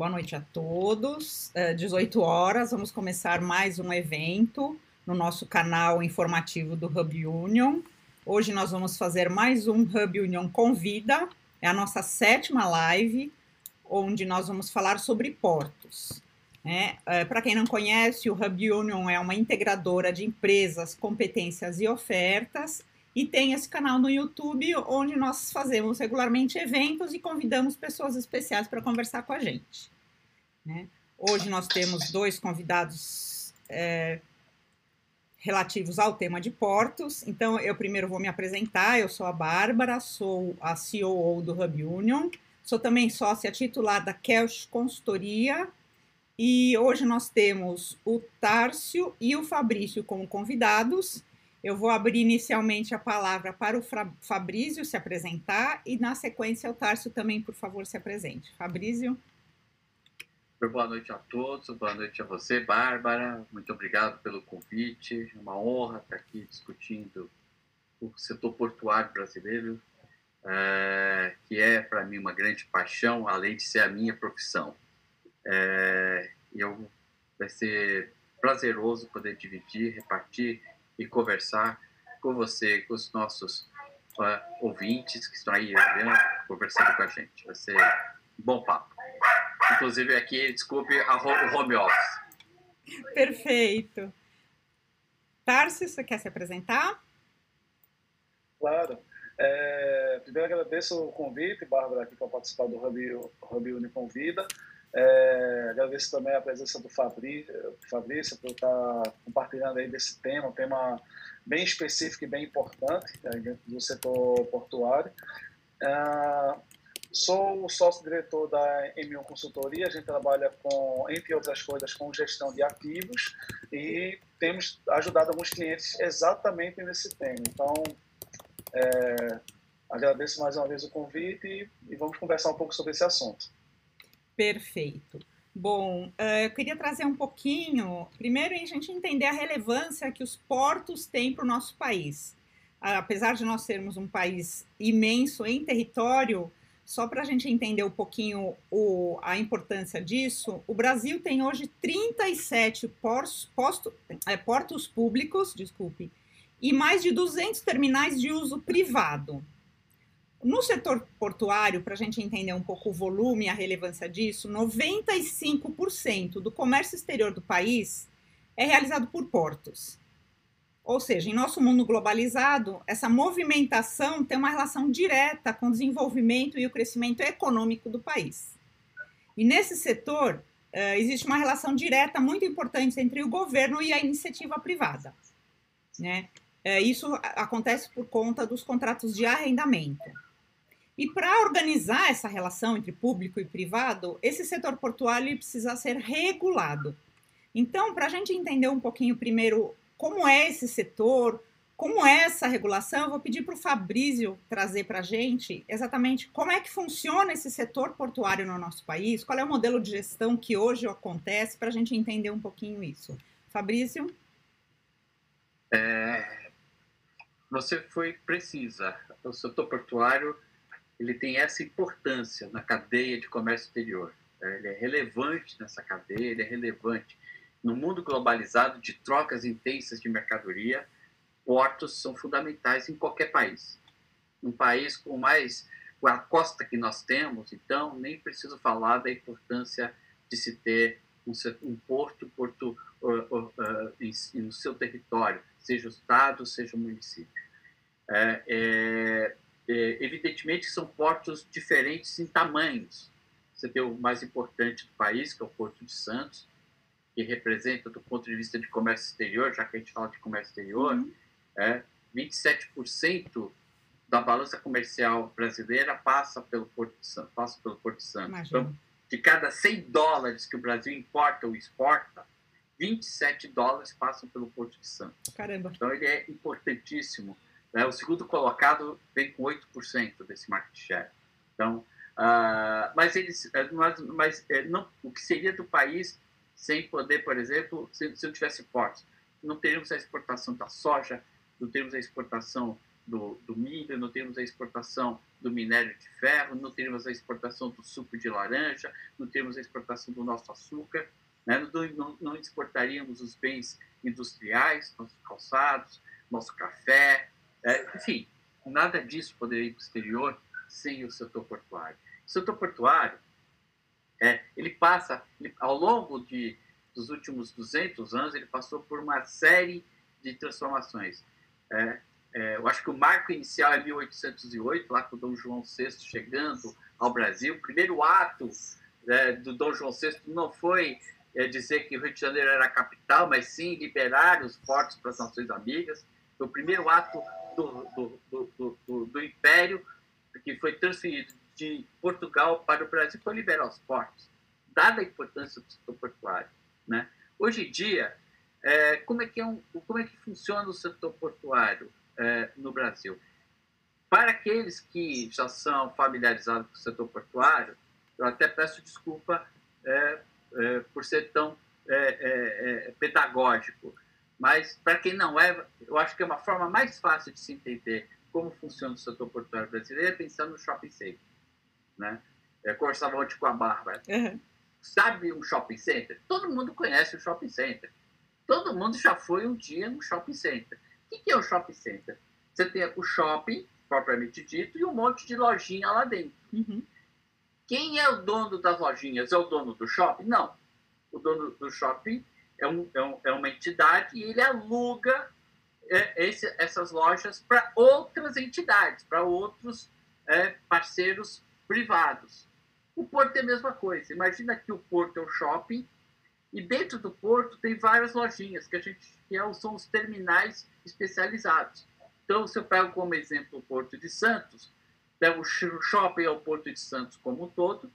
Boa noite a todos. É, 18 horas, vamos começar mais um evento no nosso canal informativo do Hub Union. Hoje nós vamos fazer mais um Hub Union Convida, é a nossa sétima live, onde nós vamos falar sobre portos. É, é, Para quem não conhece, o Hub Union é uma integradora de empresas, competências e ofertas e tem esse canal no YouTube onde nós fazemos regularmente eventos e convidamos pessoas especiais para conversar com a gente. Né? Hoje nós temos dois convidados é, relativos ao tema de portos. Então, eu primeiro vou me apresentar. Eu sou a Bárbara, sou a CEO do Hub Union, sou também sócia titular da Kelch Consultoria. E hoje nós temos o Tárcio e o Fabrício como convidados. Eu vou abrir inicialmente a palavra para o Fabrício se apresentar e, na sequência, o Tárcio também, por favor, se apresente. Fabrício. Boa noite a todos, boa noite a você, Bárbara. Muito obrigado pelo convite. É uma honra estar aqui discutindo o setor portuário brasileiro, é, que é, para mim, uma grande paixão, além de ser a minha profissão. É, eu, vai ser prazeroso poder dividir, repartir e conversar com você, com os nossos uh, ouvintes que estão aí conversando com a gente. Vai ser um bom papo. Inclusive aqui, desculpe, a o home office. Perfeito. Tarso, você quer se apresentar? Claro. É, primeiro agradeço o convite, Bárbara, aqui para participar do Hub, Hub Uni Convida. É, agradeço também a presença do Fabrício, Fabrício por estar compartilhando aí desse tema, um tema bem específico e bem importante né, dentro do setor portuário. É, sou sócio-diretor da M1 Consultoria, a gente trabalha com, entre outras coisas, com gestão de ativos e temos ajudado alguns clientes exatamente nesse tema. Então, é, agradeço mais uma vez o convite e, e vamos conversar um pouco sobre esse assunto. Perfeito. Bom, eh, eu queria trazer um pouquinho, primeiro, a gente entender a relevância que os portos têm para o nosso país. Apesar de nós sermos um país imenso em território, só para a gente entender um pouquinho o, a importância disso, o Brasil tem hoje 37 portos, posto, é, portos públicos, desculpe, e mais de 200 terminais de uso privado. No setor portuário, para a gente entender um pouco o volume e a relevância disso, 95% do comércio exterior do país é realizado por portos. Ou seja, em nosso mundo globalizado, essa movimentação tem uma relação direta com o desenvolvimento e o crescimento econômico do país. E nesse setor, uh, existe uma relação direta muito importante entre o governo e a iniciativa privada. Né? Uh, isso acontece por conta dos contratos de arrendamento. E para organizar essa relação entre público e privado, esse setor portuário precisa ser regulado. Então, para a gente entender um pouquinho primeiro como é esse setor, como é essa regulação, eu vou pedir para o Fabrício trazer para a gente exatamente como é que funciona esse setor portuário no nosso país, qual é o modelo de gestão que hoje acontece, para a gente entender um pouquinho isso. Fabrício? É, você foi precisa. O setor portuário ele tem essa importância na cadeia de comércio exterior. Ele é relevante nessa cadeia, ele é relevante. No mundo globalizado de trocas intensas de mercadoria, portos são fundamentais em qualquer país. Um país com mais com a costa que nós temos, então nem preciso falar da importância de se ter um, um porto, porto uh, uh, uh, em, no seu território, seja o estado, seja o município. É, é, é, evidentemente são portos diferentes em tamanhos. Você tem o mais importante do país, que é o Porto de Santos, que representa, do ponto de vista de comércio exterior, já que a gente fala de comércio exterior, uhum. é, 27% da balança comercial brasileira passa pelo Porto de Santos. Passa pelo Porto de Santos. Então, de cada 100 dólares que o Brasil importa ou exporta, 27 dólares passam pelo Porto de Santos. Caramba. Então, ele é importantíssimo né? O segundo colocado vem com 8% desse market share. Então, uh, mas eles, mas, mas eh, não, o que seria do país sem poder, por exemplo, se, se não tivesse portos? Não teríamos a exportação da soja, não teríamos a exportação do, do, milho, não temos a exportação do minério de ferro, não temos a exportação do suco de laranja, não temos a exportação do nosso açúcar, né? não, não, não, exportaríamos os bens industriais, nossos calçados, nosso café, é, enfim, nada disso poderia ir para o exterior sem o setor portuário. O setor portuário, é, ele passa, ao longo de, dos últimos 200 anos, ele passou por uma série de transformações. É, é, eu acho que o marco inicial é 1808, lá com o Dom João VI chegando ao Brasil. O primeiro ato é, do Dom João VI não foi é, dizer que o Rio de Janeiro era a capital, mas sim liberar os portos para as nações amigas. Foi o primeiro ato do, do, do, do Império que foi transferido de Portugal para o Brasil foi liberar os portos, dada a importância do setor portuário. Né? Hoje em dia, é, como, é que é um, como é que funciona o setor portuário? é, no Brasil. Para aqueles que já são familiarizados com o setor portuário, eu até peço desculpa é, é, por ser tão é, pedagógico, mas para quem não é, eu acho que é uma forma mais fácil de se entender como funciona o setor portuário brasileiro pensando no shopping center. Né? Eu conversava ontem com a Bárbara. Uhum. Sabe um shopping center? Todo mundo conhece o shopping center. Todo mundo já foi um dia no shopping center. O que é o shopping center? Você tem o shopping, propriamente dito, e um monte de lojinha lá dentro. Uhum. Quem é o dono das lojinhas? É o dono do shopping? Não. O dono do shopping é, um, é, um, é uma entidade e ele aluga é, esse, essas lojas para outras entidades, para outros é, parceiros privados. O porto é a mesma coisa. Imagina que o porto é um shopping e dentro do porto tem várias lojinhas que a gente que é são os terminais especializados. Então, se eu pego como exemplo o Porto de Santos, pego o shopping é o Porto de Santos como um todo,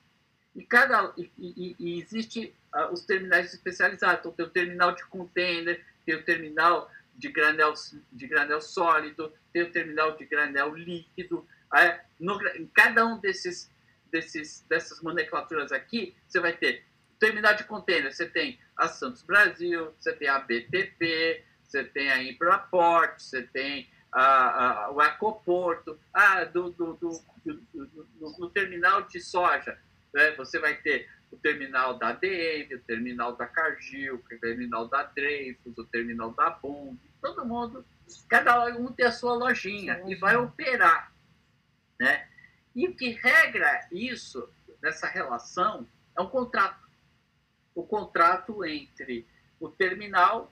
e cada e, e, e existe uh, os terminais especializados. Então, tem o terminal de container, tem o terminal de granel, de granel sólido, tem o terminal de granel líquido. Uh, no, em cada um desses, desses, dessas nomenclaturas aqui, você vai ter terminal de container, você tem a Santos Brasil, você tem a BTP, você tem a Impraport, você tem a, a, o Ecoporto, ah, do, do, do, no terminal de soja, né? você vai ter o terminal da ADM, o terminal da Cargill, o terminal da Dreyfus, o terminal da Bond, todo mundo, cada um tem a sua lojinha e vai operar, né? E o que regra isso, nessa relação, é um contrato o contrato entre o terminal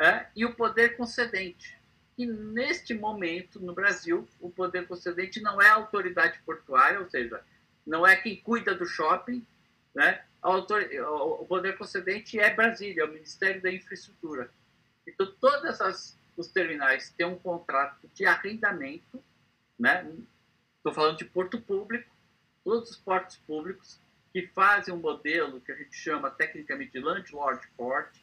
é, e o poder concedente. E neste momento, no Brasil, o poder concedente não é a autoridade portuária, ou seja, não é quem cuida do shopping, né? Autor... o poder concedente é Brasília, é o Ministério da Infraestrutura. Então, todos os terminais têm um contrato de arrendamento, né? Estou falando de porto público, todos os portos públicos que fazem um modelo que a gente chama tecnicamente de landlord port,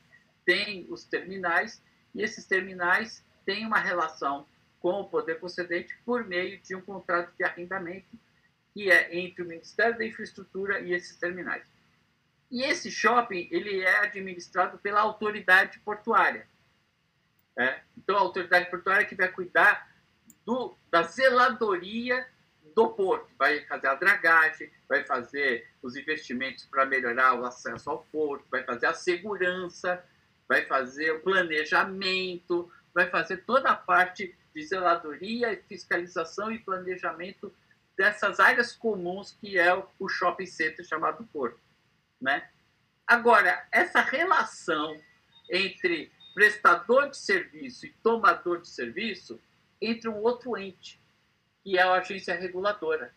tem os terminais, e esses terminais têm uma relação com o poder concedente por meio de um contrato de arrendamento que é entre o Ministério da Infraestrutura e esses terminais. E esse shopping ele é administrado pela autoridade portuária. É? Então, a autoridade portuária que vai cuidar do, da zeladoria do porto, vai fazer a dragagem, vai fazer os investimentos para melhorar o acesso ao porto, vai fazer a segurança, vai fazer o planejamento, vai fazer toda a parte de zeladoria, fiscalização e planejamento dessas áreas comuns que é o shopping center chamado porto, né? Agora, essa relação entre prestador de serviço e tomador de serviço entre um outro ente, que é a agência reguladora.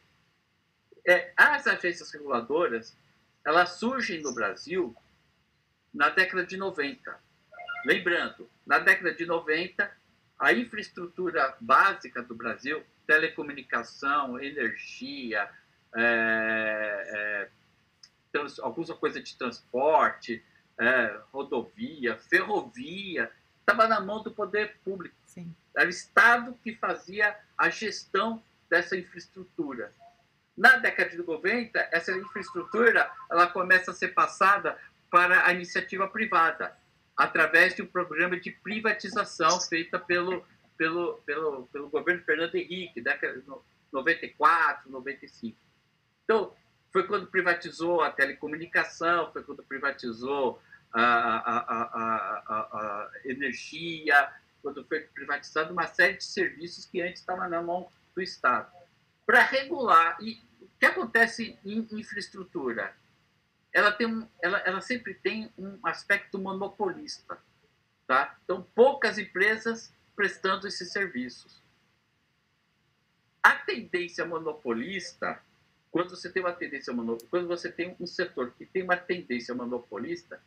É, as agências reguladoras, elas surgem no Brasil na década de 90. Lembrando, na década de 90, a infraestrutura básica do Brasil, telecomunicação, energia, é, é, trans, alguma coisa de transporte, é, rodovia, ferrovia, estava na mão do poder público. Sim. Era o Estado que fazia a gestão dessa infraestrutura. Na década de 90, essa infraestrutura ela começa a ser passada para a iniciativa privada, através de um programa de privatização feita pelo, pelo, pelo, pelo governo Fernando Henrique, década de 94, 95. Então, foi quando privatizou a telecomunicação, foi quando privatizou a, a, a, a energia, quando foi privatizada uma série de serviços que antes estavam na mão do Estado. Para regular, e o que acontece em infraestrutura? Ela, tem um, ela, ela sempre tem um aspecto monopolista. Tá? Então, poucas empresas prestando esses serviços. A tendência monopolista, quando você tem uma tendência monopolista, quando você tem um setor que tem uma tendência monopolista,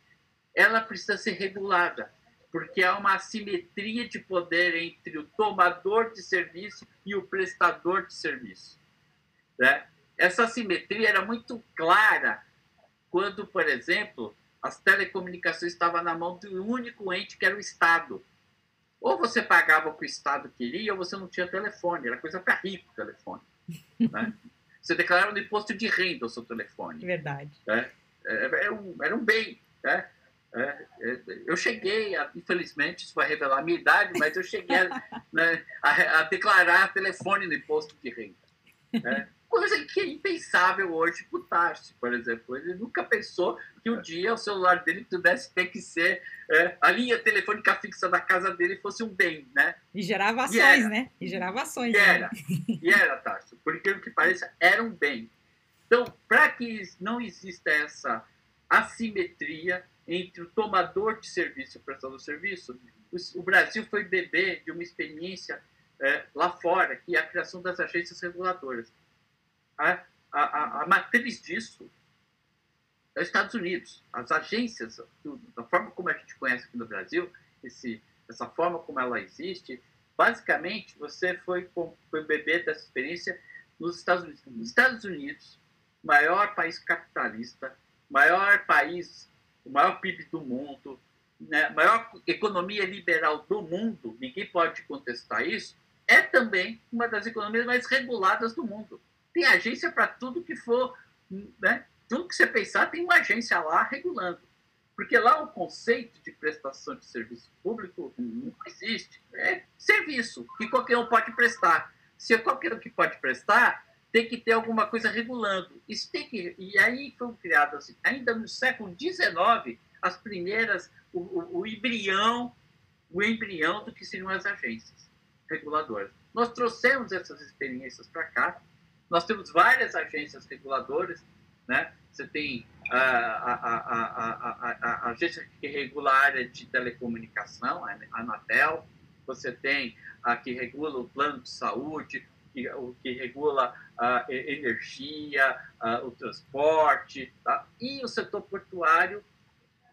ela precisa ser regulada, porque há uma assimetria de poder entre o tomador de serviço e o prestador de serviço. Né? Essa assimetria era muito clara quando, por exemplo, as telecomunicações estavam na mão de um único ente, que era o Estado. Ou você pagava o que o Estado queria, ou você não tinha telefone. Era coisa para rico o telefone. Né? Você declarava no imposto de renda o seu telefone. Verdade. Né? Era, um, era um bem. Né? É, é, eu cheguei, a, infelizmente, isso vai revelar a minha idade, mas eu cheguei a, né, a, a declarar telefone no imposto de renda. Né? Coisa que é impensável hoje para o Tarsi, por exemplo. Ele nunca pensou que um dia o celular dele pudesse ter que ser é, a linha telefônica fixa da casa dele fosse um bem, né? E gerava ações, e né? E gerava ações. E era, né? e era, Tarso. Por incrível que pareça, era um bem. Então, para que não exista essa assimetria entre o tomador de serviço e o prestador de serviço, o Brasil foi beber de uma experiência é, lá fora, que é a criação das agências reguladoras a, a, a matriz disso é os Estados Unidos. As agências, da forma como a gente conhece aqui no Brasil, esse, essa forma como ela existe, basicamente você foi, foi beber dessa experiência nos Estados Unidos. Nos Estados Unidos, maior país capitalista, maior país, o maior PIB do mundo, né, maior economia liberal do mundo, ninguém pode contestar isso, é também uma das economias mais reguladas do mundo. Tem agência para tudo que for, né? Tudo que você pensar tem uma agência lá regulando. Porque lá o conceito de prestação de serviço público não existe. É serviço que qualquer um pode prestar. Se é qualquer um que pode prestar, tem que ter alguma coisa regulando. Isso tem que, e aí foram criadas, assim, ainda no século XIX, as primeiras, o, o, o embrião, o embrião do que seriam as agências reguladoras. Nós trouxemos essas experiências para cá, nós temos várias agências reguladoras, né? Você tem a, a, a, a, agência que regula a área de telecomunicação, a Anatel, você tem a que regula o plano de saúde, que, o que regula a energia, a, o transporte, tá? e o setor portuário,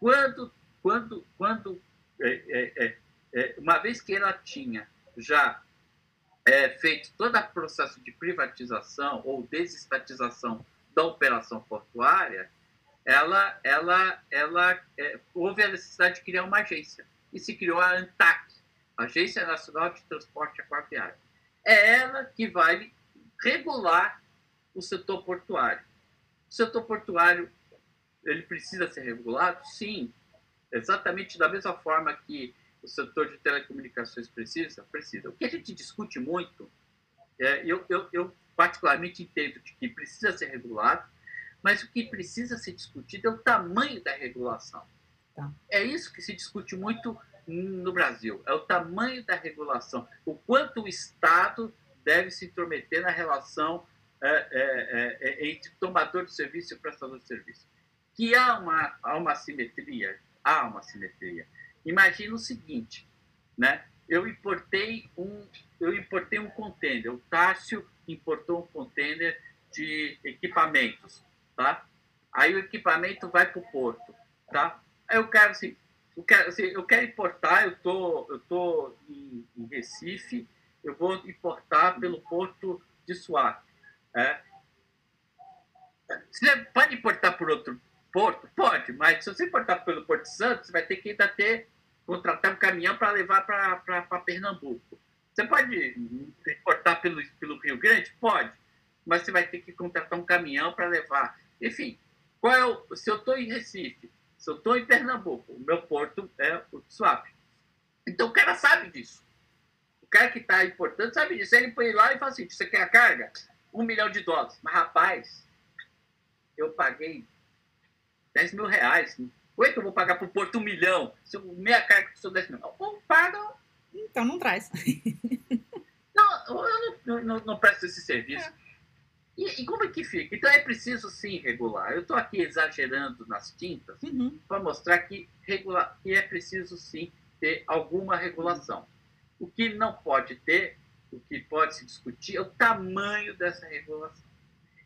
quando, quando, quando é, é, é, é uma vez que ela tinha já é, feito todo o processo de privatização ou desestatização da operação portuária, ela, ela, ela é, houve a necessidade de criar uma agência e se criou a ANTAC, Agência Nacional de Transporte Aquaviário. É ela que vai regular o setor portuário. O setor portuário ele precisa ser regulado? Sim, exatamente da mesma forma que o setor de telecomunicações precisa? Precisa. O que a gente discute muito, é, eu, eu, eu particularmente entendo de que precisa ser regulado, mas o que precisa ser discutido é o tamanho da regulação. Tá. É isso que se discute muito no Brasil, é o tamanho da regulação, o quanto o Estado deve se intrometer na relação é, é, é, é entre tomador de serviço e prestador de serviço. Que há uma, há uma simetria, há uma simetria. Imagina o seguinte, né? Eu importei um, eu importei um container. O Tássio importou um container de equipamentos, tá? Aí o equipamento vai para o porto, tá? Aí eu quero assim, eu quero, assim, eu quero importar. Eu tô, eu tô em, em Recife. Eu vou importar pelo porto de Suape. É. Você pode importar por outro porto? Pode, mas se você importar pelo Porto Santo, você vai ter que ainda ter contratar um caminhão para levar para Pernambuco. Você pode importar pelo, pelo Rio Grande? Pode, mas você vai ter que contratar um caminhão para levar. Enfim, qual é o, se eu estou em Recife, se eu estou em Pernambuco, o meu porto é o Suape. Então o cara sabe disso. O cara que está importando sabe disso. Ele põe lá e fala assim: você quer a carga? Um milhão de dólares. Mas, rapaz, eu paguei 10 mil reais. Como é que eu vou pagar para o Porto um milhão? Se meia carga custou 10 mil. Não, paga. Então não traz. não, eu não, não, não presto esse serviço. É. E, e, como é que fica? Então é preciso sim regular. Eu estou aqui exagerando nas tintas uhum. para mostrar que, regular, que é preciso sim ter alguma regulação. O que não pode ter, o que pode se discutir, é o tamanho dessa regulação.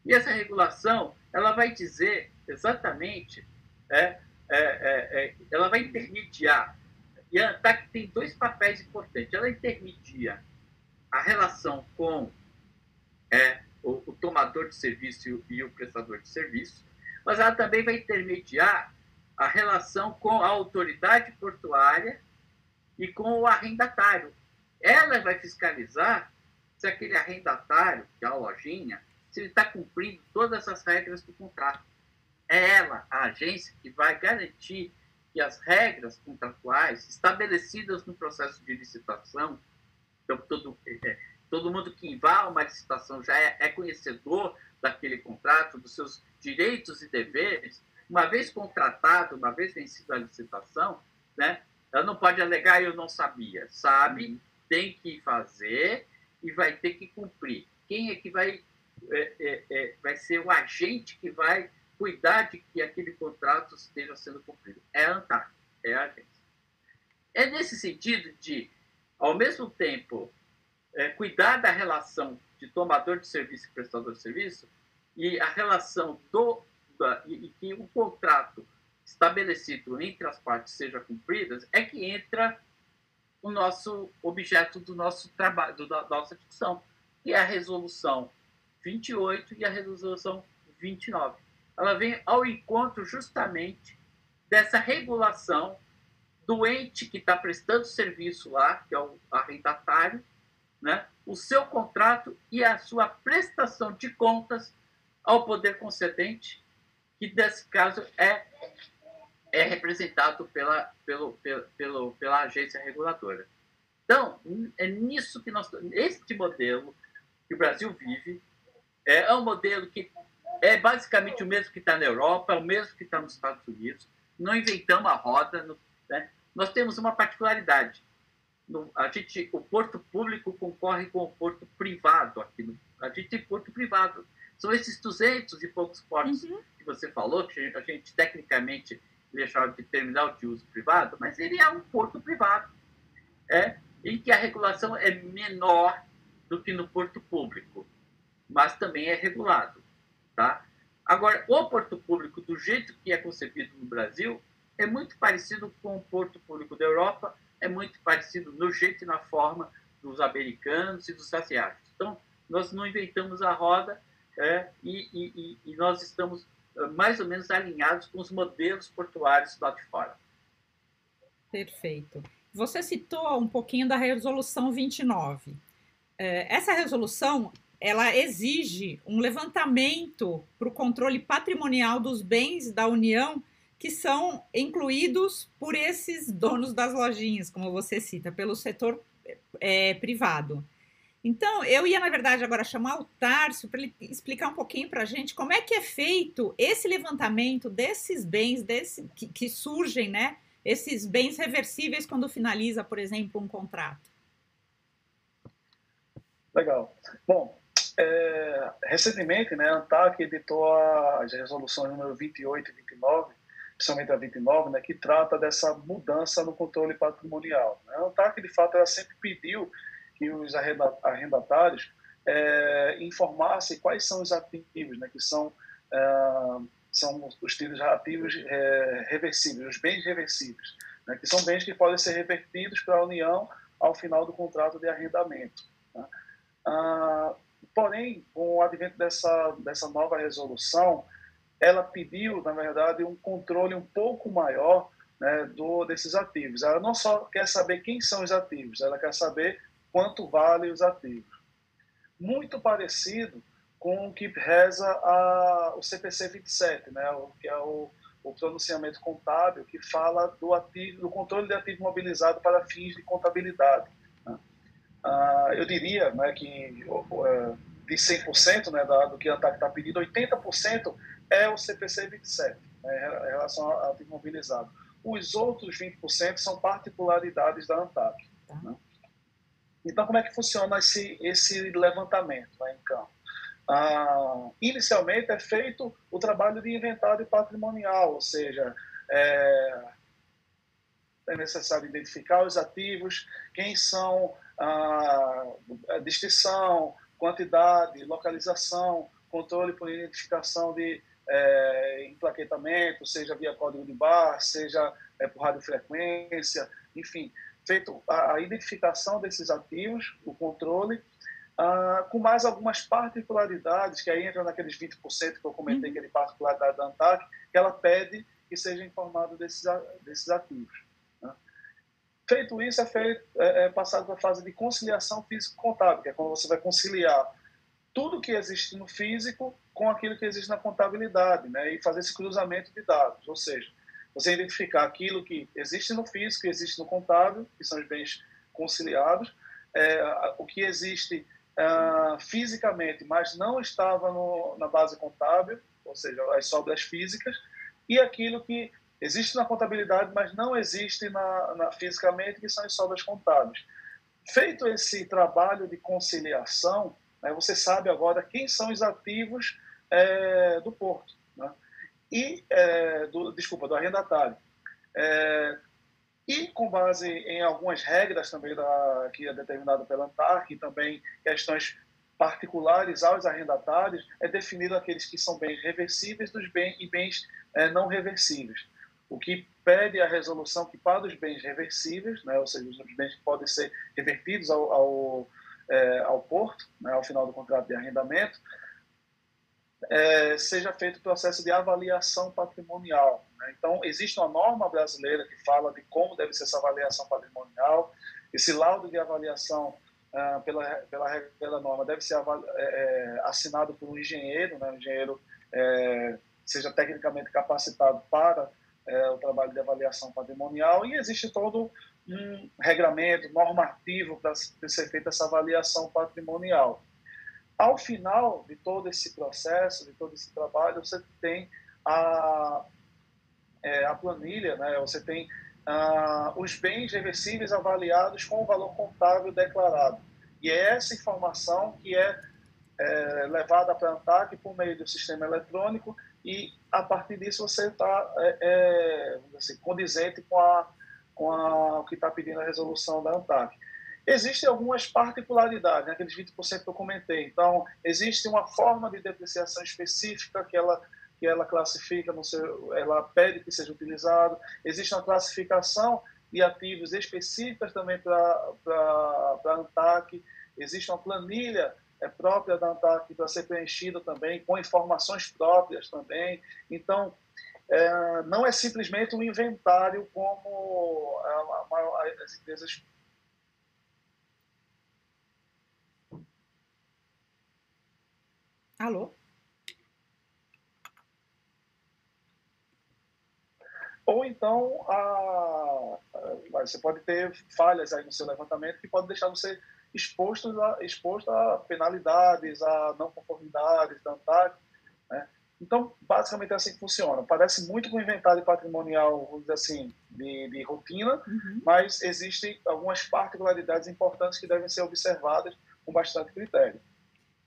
E essa regulação, ela vai dizer exatamente, é, é, é, é ela vai intermediar. E a ANTAC tem dois papéis importantes. Ela intermedia a relação com é, o, o tomador de serviço e o, prestador de serviço, mas ela também vai intermediar a relação com a autoridade portuária e com o arrendatário. Ela vai fiscalizar se aquele arrendatário, que é a lojinha, se ele está cumprindo todas as regras do contrato. É ela, a agência, que vai garantir que as regras contratuais estabelecidas no processo de licitação, então todo, é, todo mundo que vai a uma licitação já é, é conhecedor daquele contrato, dos seus direitos e deveres, uma vez contratado, uma vez vencida a licitação, né, ela não pode alegar eu não sabia. Sabe, uhum. tem que fazer e vai ter que cumprir. Quem é que vai, é, é, é, vai ser o agente que vai cuidar de que aquele contrato esteja sendo cumprido? É a ANTAC, é a agência. É nesse sentido de, ao mesmo tempo, é, cuidar da relação de tomador de serviço e prestador de serviço e a relação do da, e, e, que o contrato estabelecido entre as partes seja cumprido é que entra o nosso objeto do nosso trabalho, da nossa discussão, que é a resolução 28 e a resolução 29. Ela vem ao encontro justamente dessa regulação do ente que está prestando serviço lá, que é o arrendatário, né, o seu contrato e a sua prestação de contas ao poder concedente, que nesse caso é, é representado pela, pelo, pelo, pelo, pela agência reguladora. Então, é nisso que nós. Este modelo que o Brasil vive é um modelo que é basicamente o mesmo que está na Europa, é o mesmo que está nos Estados Unidos. Não inventamos a roda. Né? Nós temos uma particularidade no, a gente, o porto público concorre com o porto privado aqui. No, a gente tem porto privado. São esses 200 e poucos portos uhum. que você falou, que a gente, a gente tecnicamente deixava de terminal de uso privado, mas ele é um porto privado, é, em que a regulação é menor do que no porto público, mas também é regulado. Tá? Agora, o porto público, do jeito que é concebido no Brasil, é muito parecido com o porto público da Europa, é muito parecido no jeito e na forma dos americanos e dos asiáticos. Então, nós não inventamos a roda é, e, e, e, nós estamos é, mais ou menos alinhados com os modelos portuários lá de fora. Perfeito. Você citou um pouquinho da resolução 29. É, essa resolução ela exige um levantamento para o controle patrimonial dos bens da União que são incluídos por esses donos das lojinhas, como você cita, pelo setor é, privado. Então, eu ia, na verdade, agora chamar o Tárcio para ele explicar um pouquinho para a gente como é que é feito esse levantamento desses bens desse, que, que, surgem, né? Esses bens reversíveis quando finaliza, por exemplo, um contrato. Legal. Bom, é, recentemente, né, a ANTAC editou as resoluções número 28 e 29, principalmente a 29, né, que trata dessa mudança no controle patrimonial. Né? A ANTAC, de fato, ela sempre pediu que os arrendatários é, informassem quais são os ativos, né, que são, é, são os títulos ativos é, reversíveis, os bens reversíveis, né, que são bens que podem ser revertidos para a União ao final do contrato de arrendamento. Né? Ah, porém, com o advento dessa, dessa nova resolução, ela pediu, na verdade, um controle um pouco maior né, do, desses ativos. Ela não só quer saber quem são os ativos, ela quer saber quanto vale os ativos. Muito parecido com o que reza a, o CPC 27, né, o, que é o, o pronunciamento contábil que fala do, ativo, do controle de ativo mobilizado para fins de contabilidade. Né. uh, eu diria né, que uh, de 100% né, da, do que a ANTAC está pedindo, 80% é o CPC 27, né, em relação a ativo mobilizado. Os outros 20% são particularidades da ANTAC. Tá. Né? Então, como é que funciona esse, esse levantamento né, em campo? Ah, inicialmente é feito o trabalho de inventário patrimonial, ou seja, é, é necessário identificar os ativos, quem são a, a distinção, quantidade, localização, controle por identificação de é, emplaquetamento, seja via código de barra, seja é, por radiofrequência, enfim, feito a, a identificação desses ativos, o controle, ah, com mais algumas particularidades, que aí entra naqueles 20% que eu comentei, uhum. aquele particularidade da ANTAC, que ela pede que seja informado desses, desses ativos. Feito isso, é, feito, é, é passado para a fase de conciliação físico-contábil, que é quando você vai conciliar tudo que existe no físico com aquilo que existe na contabilidade, né? e fazer esse cruzamento de dados, ou seja, você identificar aquilo que existe no físico e existe no contábil, que são os bens conciliados, é, o que existe uh, fisicamente, mas não estava no, na base contábil, ou seja, as sobras físicas, e aquilo que existe na contabilidade, mas não existe na, na fisicamente, que são as sobras contábeis. Feito esse trabalho de conciliação, né, você sabe agora quem são os ativos é, do porto. Né? E, é, do, desculpa, do arrendatário. É, e com base em algumas regras também da, que é determinado pela ANTARC e também questões particulares aos arrendatários, é definido aqueles que são bens reversíveis dos bens e bens é, não reversíveis. O que pede a resolução que para os bens reversíveis, né, ou seja, os bens que podem ser revertidos ao, ao, é, ao porto, né, ao final do contrato de arrendamento, é, seja feito o processo de avaliação patrimonial. Né? Então, existe uma norma brasileira que fala de como deve ser essa avaliação patrimonial. Esse laudo de avaliação ah, pela, pela da norma deve ser é, é, assinado por um engenheiro, né? um engenheiro é, seja tecnicamente capacitado para é, o trabalho de avaliação patrimonial e existe todo um regramento normativo para ser feita essa avaliação patrimonial. Ao final de todo esse processo, de todo esse trabalho, você tem a, é, a planilha, né? você tem os bens reversíveis avaliados com o valor contábil declarado. E é essa informação que é, é levada para a ANTAC por meio do sistema eletrônico e a partir disso você está é, é, assim, condizente com, a, com a, o que está pedindo a resolução da ANTAC. Existem algumas particularidades, né, aqueles 20% que eu comentei. Então, existe uma forma de depreciação específica que ela, que ela classifica, no seu, ela pede que seja utilizado. Existe uma classificação de ativos específicas também para a ANTAC. Existe uma planilha é, própria da ANTAC para ser preenchida também, com informações próprias também. Então, é, não é simplesmente um inventário como as empresas Alô? Ou então, a, a, você pode ter falhas aí no seu levantamento que pode deixar você exposto a, exposto a penalidades, a não conformidades da. Né? Então, basicamente é assim que funciona. Parece muito com o inventário patrimonial, vamos dizer assim, de, de rotina, uhum. mas existem algumas particularidades importantes que devem ser observadas com bastante critério.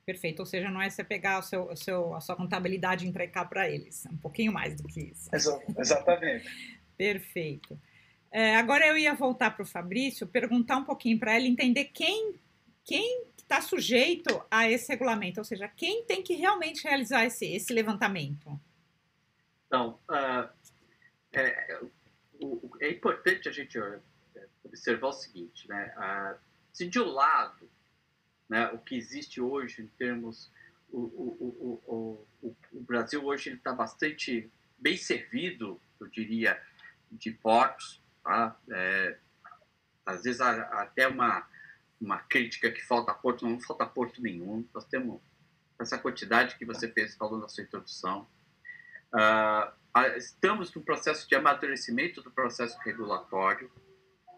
Perfeito, ou seja, não é você pegar o seu, o seu, a sua contabilidade e entregar para eles, é um pouquinho mais do que isso. Exatamente. Perfeito. É, agora eu ia voltar para o Fabrício, perguntar um pouquinho para ele, entender quem quem está sujeito a esse regulamento, ou seja, quem tem que realmente realizar esse, esse levantamento. Então, uh, é, é, importante a gente observar o seguinte, né? Uh, se de um lado né, o que existe hoje em termos. O, o, o, o, o Brasil hoje está bastante bem servido, eu diria, de portos. Tá? É, às vezes há, até uma, uma crítica que falta porto, não falta porto nenhum. Nós temos essa quantidade que você fez falando na sua introdução. Uh, estamos no processo de amadurecimento do processo regulatório.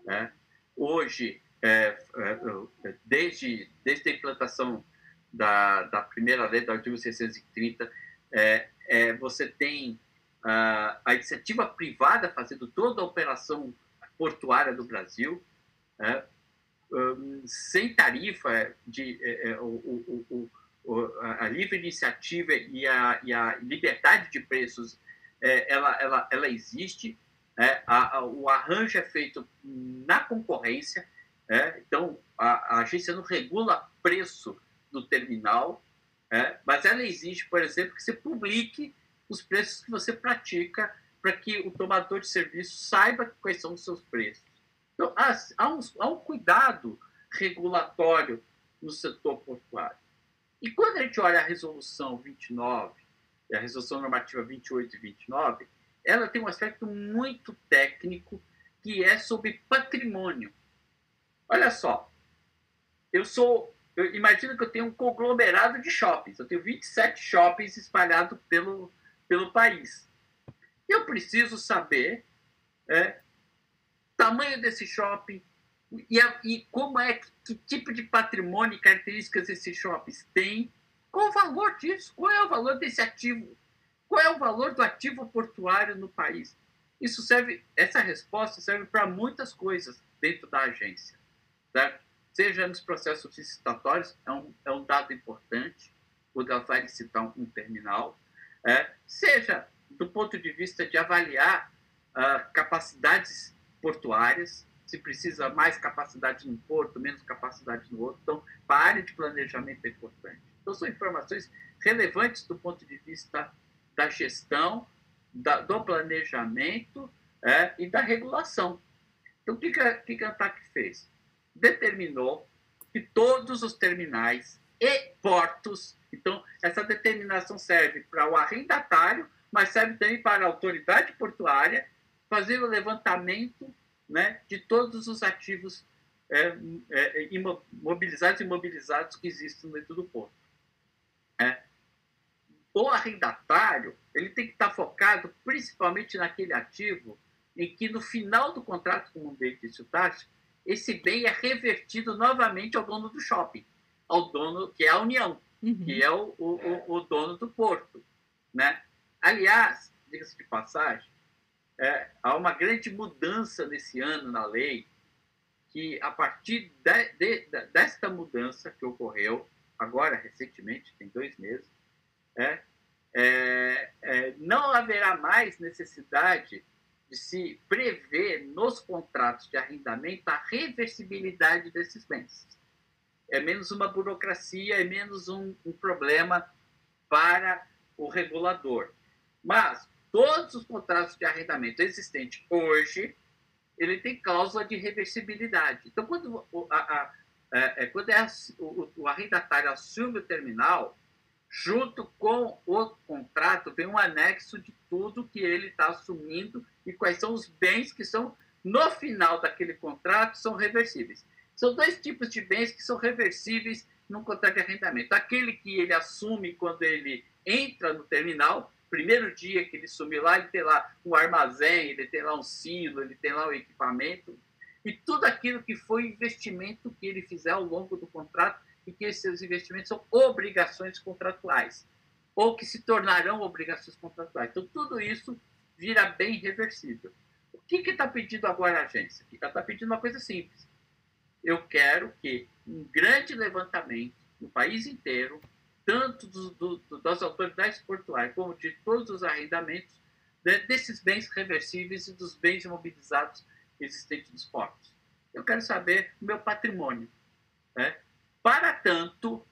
Né? Hoje, é, é, desde, desde a implantação da, da primeira lei, do artigo 630, é, é, você tem a, iniciativa privada fazendo toda a operação portuária do Brasil, é, um, sem tarifa de é, é, o, o, o, a livre iniciativa e a, e a liberdade de preços é, ela, ela, ela existe é, a, a, o arranjo é feito na concorrência é, então a, a, agência não regula preço do terminal mas ela exige por exemplo que você publique os preços que você pratica para que o tomador de serviço saiba quais são os seus preços então, há, há, um, há um cuidado regulatório no setor portuário. E quando a gente olha a resolução 29 e a resolução normativa 28 e 29, ela tem um aspecto muito técnico que é sobre patrimônio. Olha só, eu sou, imagino que eu tenho um conglomerado de shoppings. Eu tenho 27 shoppings espalhados pelo, pelo país. Eu preciso saber é, tamanho desse shopping e, e como é, que, que, tipo de patrimônio e características esses shoppings têm, qual o valor disso, qual é o valor desse ativo, qual é o valor do ativo portuário no país. Isso serve, essa resposta serve para muitas coisas dentro da agência, certo? Seja nos processos licitatórios, é um, é um dado importante, quando ela vai licitar um terminal, é, seja do ponto de vista de avaliar uh, capacidades portuárias, se precisa mais capacidade no porto, menos capacidade no outro. Então, a área de planejamento é importante. Então, são informações relevantes do ponto de vista da gestão, da, do planejamento é, e da regulação. Então, o que, que, que a ANTAC fez? Determinou que todos os terminais e portos, então, essa determinação serve para o arrendatário, mas serve também para a autoridade portuária fazer o levantamento né, de todos os ativos é, é, imobilizados e imobilizados que existem dentro do porto. É. O arrendatário ele tem que estar focado principalmente naquele ativo em que no final do contrato, disse o Tati, esse bem é revertido novamente ao dono do shopping, ao dono que é a União, uhum. que é o, o, o, dono do porto, né? Aliás, diga-se de passagem, é, há uma grande mudança nesse ano na lei, que a partir de, de, de, desta mudança que ocorreu, agora recentemente, tem dois meses, é, é, é, não haverá mais necessidade de se prever nos contratos de arrendamento a reversibilidade desses bens. É menos uma burocracia, é menos um, um problema para o regulador. Mas todos os contratos de arrendamento existentes hoje, ele tem cláusula de reversibilidade. Então, quando, a, a, a, é, é, quando é, o, o arrendatário assume o terminal, junto com o contrato, vem um anexo de tudo que ele está assumindo e quais são os bens que são, no final daquele contrato, são reversíveis. São dois tipos de bens que são reversíveis num contrato de arrendamento. Aquele que ele assume quando ele entra no terminal, primeiro dia que ele sumiu lá, ele tem lá um armazém, ele tem lá um silo, ele tem lá o um equipamento, e tudo aquilo que foi investimento que ele fizer ao longo do contrato, e que esses investimentos são obrigações contratuais, ou que se tornarão obrigações contratuais. Então, tudo isso vira bem reversível. O que está pedindo agora a agência? Ela está pedindo uma coisa simples. Eu quero que um grande levantamento no país inteiro tanto do, do, das autoridades portuárias como de todos os arrendamentos né, desses bens reversíveis e dos bens imobilizados existentes nos portos. Eu quero saber o meu patrimônio. Né? Para tanto,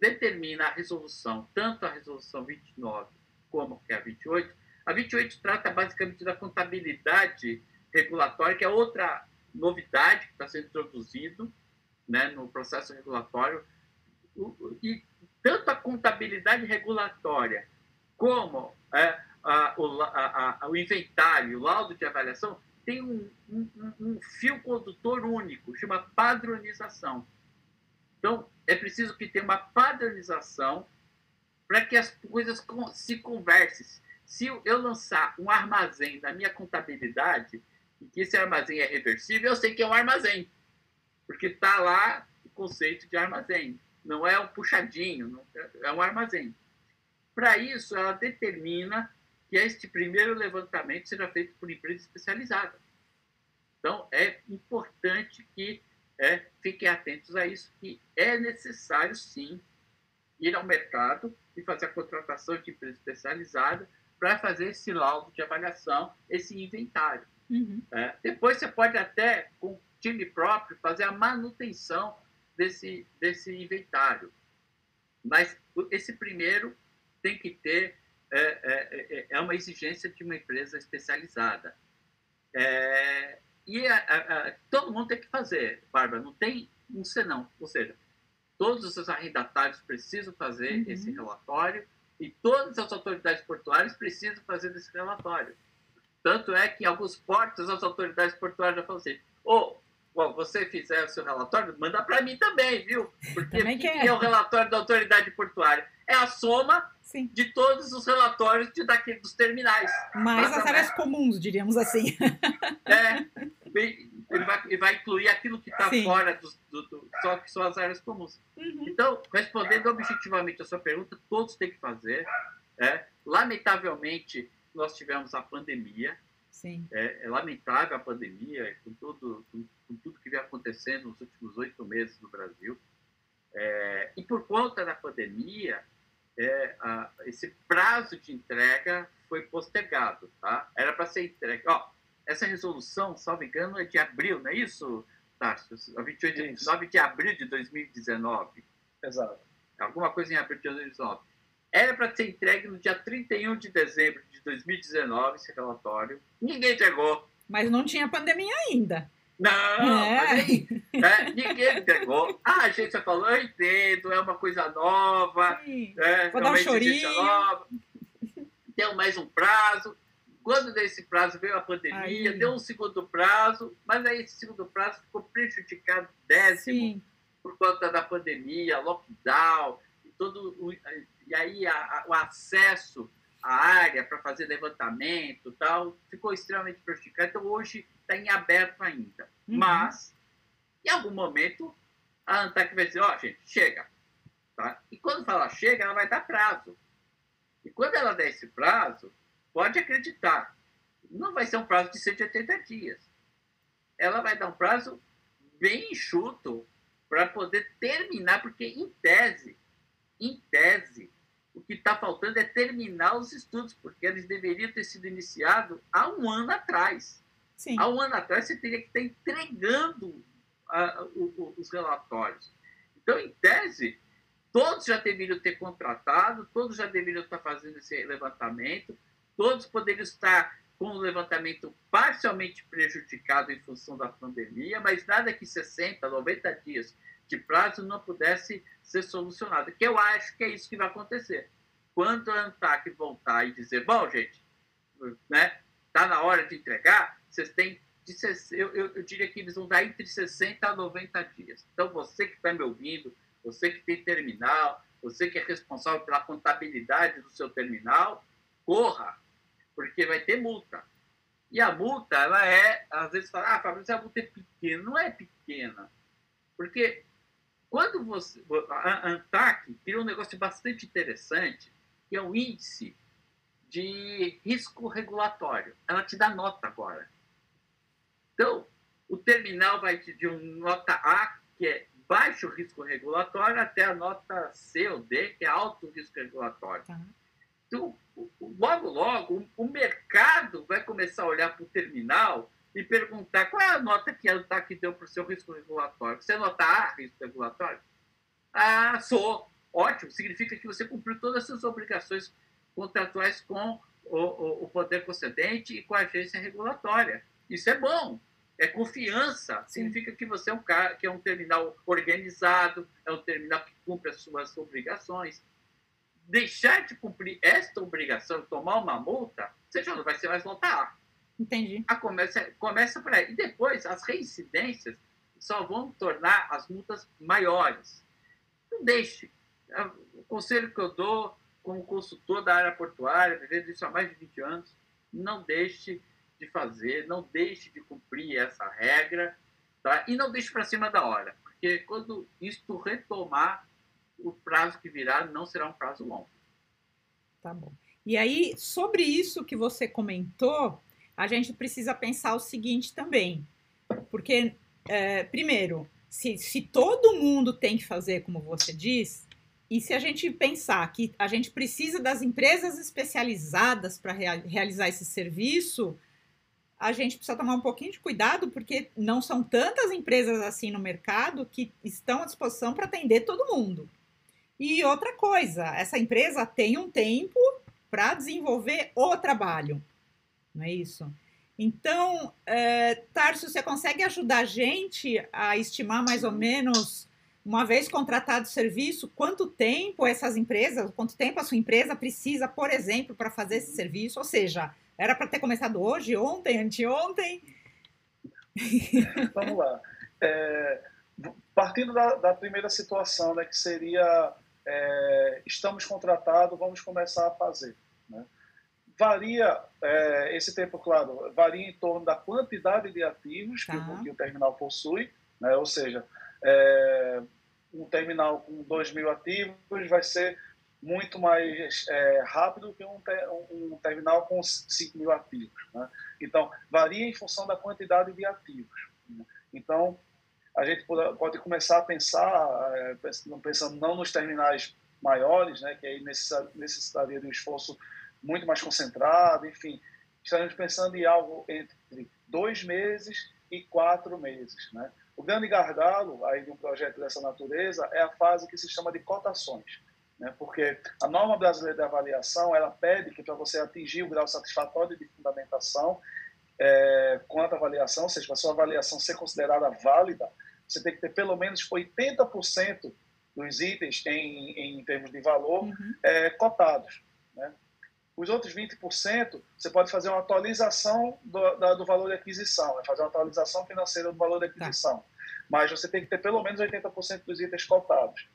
determina a resolução, tanto a resolução 29 como a 28. A 28 trata basicamente da contabilidade regulatória, que é outra novidade que está sendo introduzido né, no processo regulatório, e tanto a contabilidade regulatória como é, a, a, a, o inventário, o laudo de avaliação, tem um, um, um fio condutor único, chama padronização. Então, é preciso que tenha uma padronização para que as coisas se conversem. Se eu lançar um armazém na minha contabilidade, e que esse armazém é reversível, eu sei que é um armazém. porque está lá o conceito de armazém. Não é um puxadinho, é um armazém. Para isso, ela determina que este primeiro levantamento seja feito por empresa especializada. Então, é importante que é, fiquem atentos a isso, que é necessário, sim, ir ao mercado e fazer a contratação de empresa especializada para fazer esse laudo de avaliação, esse inventário. Uhum. É, depois você pode até, com time próprio, fazer a manutenção desse, desse inventário. Mas esse primeiro tem que ter, é, é, é, é uma exigência de uma empresa especializada. É, e a, a, todo mundo tem que fazer, Bárbara, não tem um senão. Ou seja, todos os arrendatários precisam fazer uhum. esse relatório e todas as autoridades portuárias precisam fazer esse relatório. Tanto é que em alguns portos as autoridades portuárias já falam assim: ô, oh, você fizer o seu relatório, manda para mim também, viu? Porque também que é o relatório da autoridade portuária? É a soma Sim. de todos os relatórios de daqui, dos terminais. Mais as áreas comuns, diríamos assim. É, ele vai, ele vai incluir aquilo que está fora do, do, do, só que são as áreas comuns. Uhum. Então, respondendo objetivamente a sua pergunta, todos têm que fazer. É, lamentavelmente, nós tivemos a pandemia. Sim. É, é lamentável a pandemia, com tudo, com, com, tudo que vem acontecendo nos últimos oito meses no Brasil. É, e por conta da pandemia, é, a, esse prazo de entrega foi postergado. Tá? Era para ser entregue. Ó, essa resolução, salvo engano, é de abril, não é isso, Tarso? 28 de, 9 de abril de 2019. Exato. Alguma coisa em abril de 2019. Era para ser entregue no dia 31 de dezembro de 2019, esse relatório. Ninguém entregou. Mas não tinha pandemia ainda. Não, é. é, ninguém entregou. A agência falou, eu entendo, é uma coisa nova. Sim. É, Vou é dar um chorinho. Nova. Tem mais um prazo. Quando desse prazo veio a pandemia, aí. deu um segundo prazo, mas aí esse segundo prazo ficou prejudicado décimo Sim. por conta da pandemia, lockdown, e, todo o, e aí a, a, o acesso à área para fazer levantamento tal, ficou extremamente prejudicado. Então hoje está em aberto ainda. Uhum. Mas, em algum momento, a ANTAC vai dizer, ó, oh, gente, chega. Tá? E quando fala chega, ela vai dar prazo. E quando ela der esse prazo, pode acreditar, não vai ser um prazo de 180 dias. Ela vai dar um prazo bem enxuto para poder terminar, porque em tese, em tese, o que está faltando é terminar os estudos, porque eles deveriam ter sido iniciados há um ano atrás. Sim. Há um ano atrás você teria que estar entregando uh, os relatórios. Então, em tese, todos já deveriam ter contratado, todos já deveriam estar fazendo esse levantamento, todos poderiam estar com o levantamento parcialmente prejudicado em função da pandemia, mas nada que 60, 90 dias de prazo não pudesse ser solucionado. Que eu acho que é isso que vai acontecer. Quando a ANTAC voltar e dizer, bom, gente, né, tá na hora de entregar, vocês têm de, eu, eu, eu diria que eles vão dar entre 60 a 90 dias. Então, você que está me ouvindo, você que tem terminal, você que é responsável pela contabilidade do seu terminal, corra, porque vai ter multa. E a multa, ela é, às vezes fala, ah, Fabrício, a multa é pequena. Não é pequena. Porque quando você. A ANTAC criou um negócio bastante interessante, que é o índice de risco regulatório. Ela te dá nota agora. Então, o terminal vai de um nota A, que é baixo risco regulatório, até a nota C ou D, que é alto risco regulatório. Tá. Então, logo, logo, o mercado vai começar a olhar para o terminal e perguntar qual é a nota que a ANTAC deu para o seu risco regulatório. Você nota A, risco regulatório? Ah, sou. Ótimo, significa que você cumpriu todas as suas obrigações contratuais com o, o, o poder concedente e com a agência regulatória. Isso é bom. É confiança. Significa que você é um cara que é um terminal organizado, é um terminal que cumpre as suas obrigações deixar de cumprir esta obrigação, tomar uma multa, você já não vai ser mais nota A. Entendi. Começa, começa por aí. E depois, as reincidências só vão tornar as multas maiores. Não deixe. É, o conselho que eu dou como consultor da área portuária, vivendo isso há mais de 20 anos, não deixe de fazer, não deixe de cumprir essa regra, Tá? E não deixe para cima da hora, porque quando isto retomar, o prazo que virá não será um prazo longo. Tá bom. E aí, sobre isso que você comentou, a gente precisa pensar o seguinte também. Porque, é, primeiro, se, se todo mundo tem que fazer como você diz, e se a gente pensar que a gente precisa das empresas especializadas para rea realizar esse serviço, a gente precisa tomar um pouquinho de cuidado, porque não são tantas empresas assim no mercado que estão à disposição para atender todo mundo. E outra coisa, essa empresa tem um tempo para desenvolver o trabalho, não é isso? Então, é, Tarso, você consegue ajudar a gente a estimar mais ou menos, uma vez contratado o serviço, quanto tempo essas empresas, quanto tempo a sua empresa precisa, por exemplo, para fazer esse serviço? Ou seja, era para ter começado hoje, ontem, anteontem? Vamos lá. É, partindo da, da, primeira situação, né, que seria é, estamos contratados, vamos começar a fazer. Né? Varia, é, esse tempo, claro, varia em torno da quantidade de ativos tá. que, que, o terminal possui, né? ou seja, é, um terminal com 2 mil ativos vai ser muito mais é, rápido que um, um, terminal com 5 mil ativos. Né? Então, varia em função da quantidade de ativos. Né? Então, a gente pode começar a pensar, é, pensando não nos terminais maiores, né, que aí necessitaria de um esforço muito mais concentrado, enfim, estaremos pensando em algo entre dois meses e quatro meses. Né? O grande gargalo aí de um projeto dessa natureza é a fase que se chama de cotações, né? porque a norma brasileira de avaliação ela pede que para você atingir o grau satisfatório de fundamentação é, quanto à avaliação, ou seja, para a sua avaliação ser considerada válida, você tem que ter pelo menos 80% dos itens em, em termos de valor uhum. é, cotados. Né? Os outros 20%, você pode fazer uma atualização do, da, do valor de aquisição, né? fazer uma atualização financeira do valor de tá. aquisição. Tá. Mas você tem que ter pelo menos 80% dos itens cotados.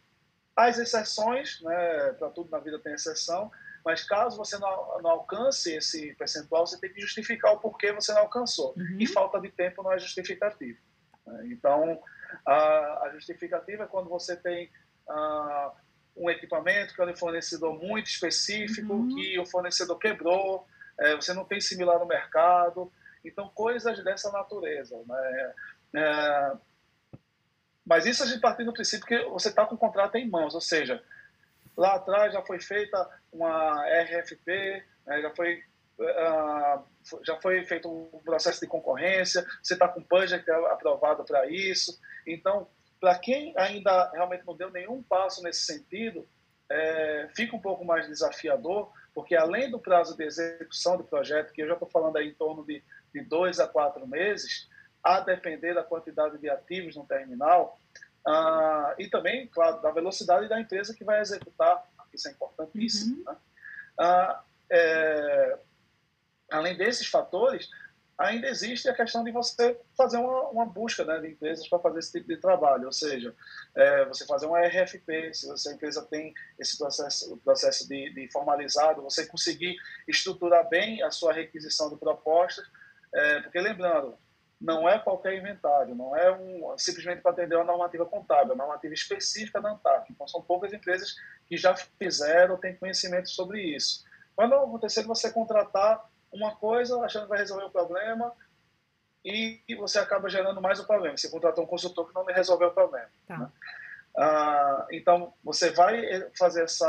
As exceções, né, para tudo na vida tem exceção, mas caso você não, não, alcance esse percentual, você tem que justificar o porquê você não alcançou. Uhum. E falta de tempo não é justificativo. Né? Então, a, a, justificativa é quando você tem uh, um equipamento que é um fornecedor muito específico, uhum. que o fornecedor quebrou, é, você não tem similar no mercado. Então, coisas dessa natureza. Né? É, mas isso a gente parte do princípio que você está com o contrato em mãos, ou seja, lá atrás já foi feita uma RFP, né, já foi Uh, já foi feito um processo de concorrência, você está com o budget aprovado para isso. Então, para quem ainda realmente não deu nenhum passo nesse sentido, é, fica um pouco mais desafiador, porque além do prazo de execução do projeto, que eu já estou falando aí em torno de, de dois a quatro meses, a depender da quantidade de ativos no terminal, ah, e também, claro, da velocidade da empresa que vai executar, isso é importantíssimo. Uhum. Né? Ah, é, além desses fatores, ainda existe a questão de você fazer uma, uma busca né, de empresas para fazer esse tipo de trabalho, ou seja, é, você fazer uma RFP, se a empresa tem esse processo, processo de, de, formalizado, você conseguir estruturar bem a sua requisição de propostas, é, porque lembrando, não é qualquer inventário, não é um, simplesmente para atender uma normativa contábil, é uma normativa específica da ANTAC. Então, são poucas empresas que já fizeram, têm conhecimento sobre isso. Quando acontecer você contratar uma coisa achando que vai resolver o problema e, você acaba gerando mais o problema. Você contratou um consultor que não resolveu o problema. Tá. Né? Ah, então, você vai fazer essa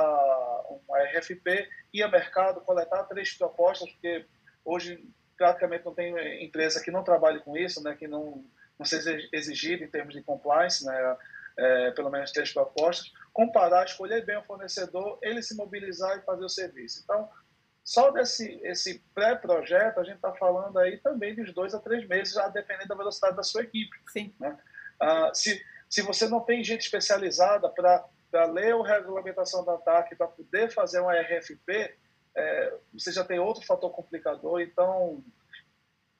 uma RFP, ir ao mercado, coletar três propostas, porque hoje praticamente não tem empresa que não trabalhe com isso, né, que não, não seja exigido em termos de compliance, né, é, pelo menos três propostas, comparar, escolher bem o fornecedor, ele se mobilizar e fazer o serviço. Então, só desse esse pré-projeto, a gente está falando aí também de dois a três meses, a depender da velocidade da sua equipe. Sim. Né? Ah, se, se você não tem gente especializada para ler a regulamentação da ATAC, para poder fazer uma RFP, é, você já tem outro fator complicador. Então,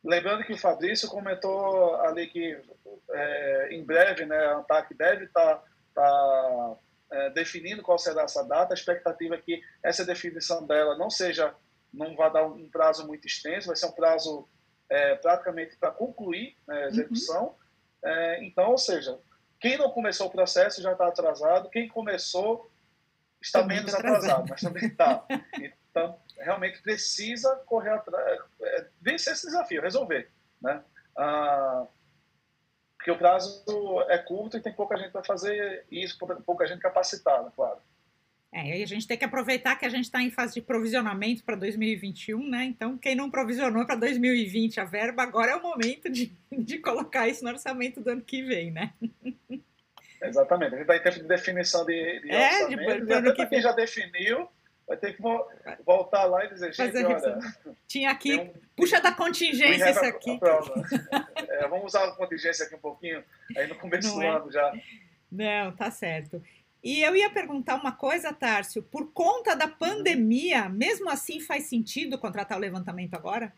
lembrando que o Fabrício comentou ali que é, em breve né, a ANTAC deve estar tá, tá é, definindo qual será essa data. A expectativa é que essa definição dela não seja, não vai dar um prazo muito extenso, vai ser um prazo é, praticamente para concluir né, a execução. Uhum. É, então, ou seja, quem não começou o processo já está atrasado, quem começou está tá menos atrasado. atrasado, mas também está. Então, realmente precisa correr atrás, é, vencer esse desafio, resolver. Né? Ah, porque o prazo é curto e tem pouca gente para fazer isso, pouca gente capacitada, claro. É, e a gente tem que aproveitar que a gente está em fase de provisionamento para 2021, né? Então, quem não provisionou para 2020 a verba, agora é o momento de, de colocar isso no orçamento do ano que vem, né? Exatamente. A gente está em tempo de definição de, de é, orçamento. De, de, de quem já definiu, vai ter que voltar lá e dizer, gente, olha... Tinha aqui, um, puxa da contingência isso aqui. É, vamos usar a contingência aqui um pouquinho, aí no começo Não do é? ano já. Não, tá certo. E eu ia perguntar uma coisa, Tárcio, por conta da pandemia, mesmo assim faz sentido contratar o levantamento agora?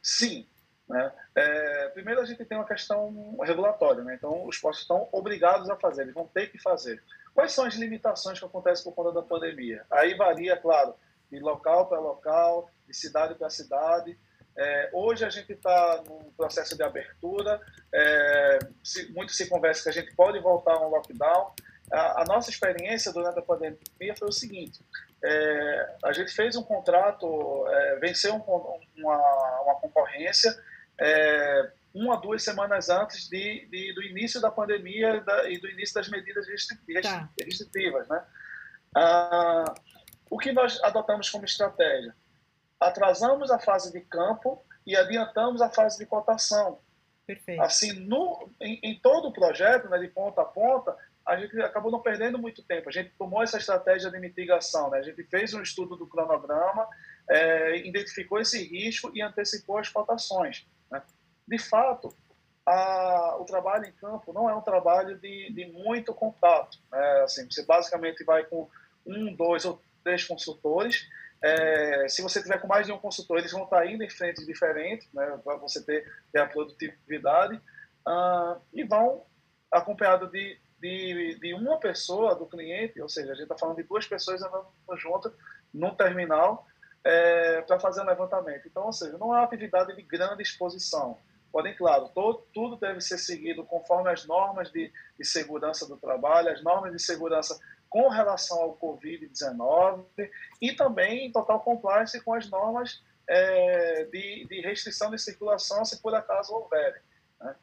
Sim. Né? É, primeiro a gente tem uma questão regulatória, né? então os postos estão obrigados a fazer, eles vão ter que fazer. Quais são as limitações que acontecem por conta da pandemia? Aí varia, claro, de local para local, de cidade para cidade, é, hoje a gente está num processo de abertura, é, se, muito se conversa que a gente pode voltar a um lockdown. A, a nossa experiência durante a pandemia foi o seguinte: é, a gente fez um contrato, é, venceu um, uma, uma, concorrência uma duas semanas antes de, de, do início da pandemia da, e do início das medidas tá. restritivas. Né? Ah, o que nós adotamos como estratégia? atrasamos a fase de campo e adiantamos a fase de cotação. Perfeito. Assim, no, em, em todo o projeto, né, de ponta a ponta, a gente acabou não perdendo muito tempo. A gente tomou essa estratégia de mitigação. Né? A gente fez um estudo do cronograma, é, identificou esse risco e antecipou as cotações. De fato, a, o trabalho em campo não é um trabalho de, de muito contato. Né? Assim, você basicamente vai com um, dois ou três consultores é, se você tiver com mais de um consultor, eles vão estar indo em frentes diferentes, né, para você ter, ter, a produtividade, uh, e vão acompanhado de, de, de, uma pessoa do cliente, ou seja, a gente está falando de duas pessoas andando juntas num terminal é, para fazer um levantamento. Então, ou seja, não é uma atividade de grande exposição. Porém, claro, todo, tudo deve ser seguido conforme as normas de, de segurança do trabalho, as normas de segurança com relação ao Covid-19 e também em total compliance com as normas é, de, de, restrição de circulação, se por acaso houver. Né?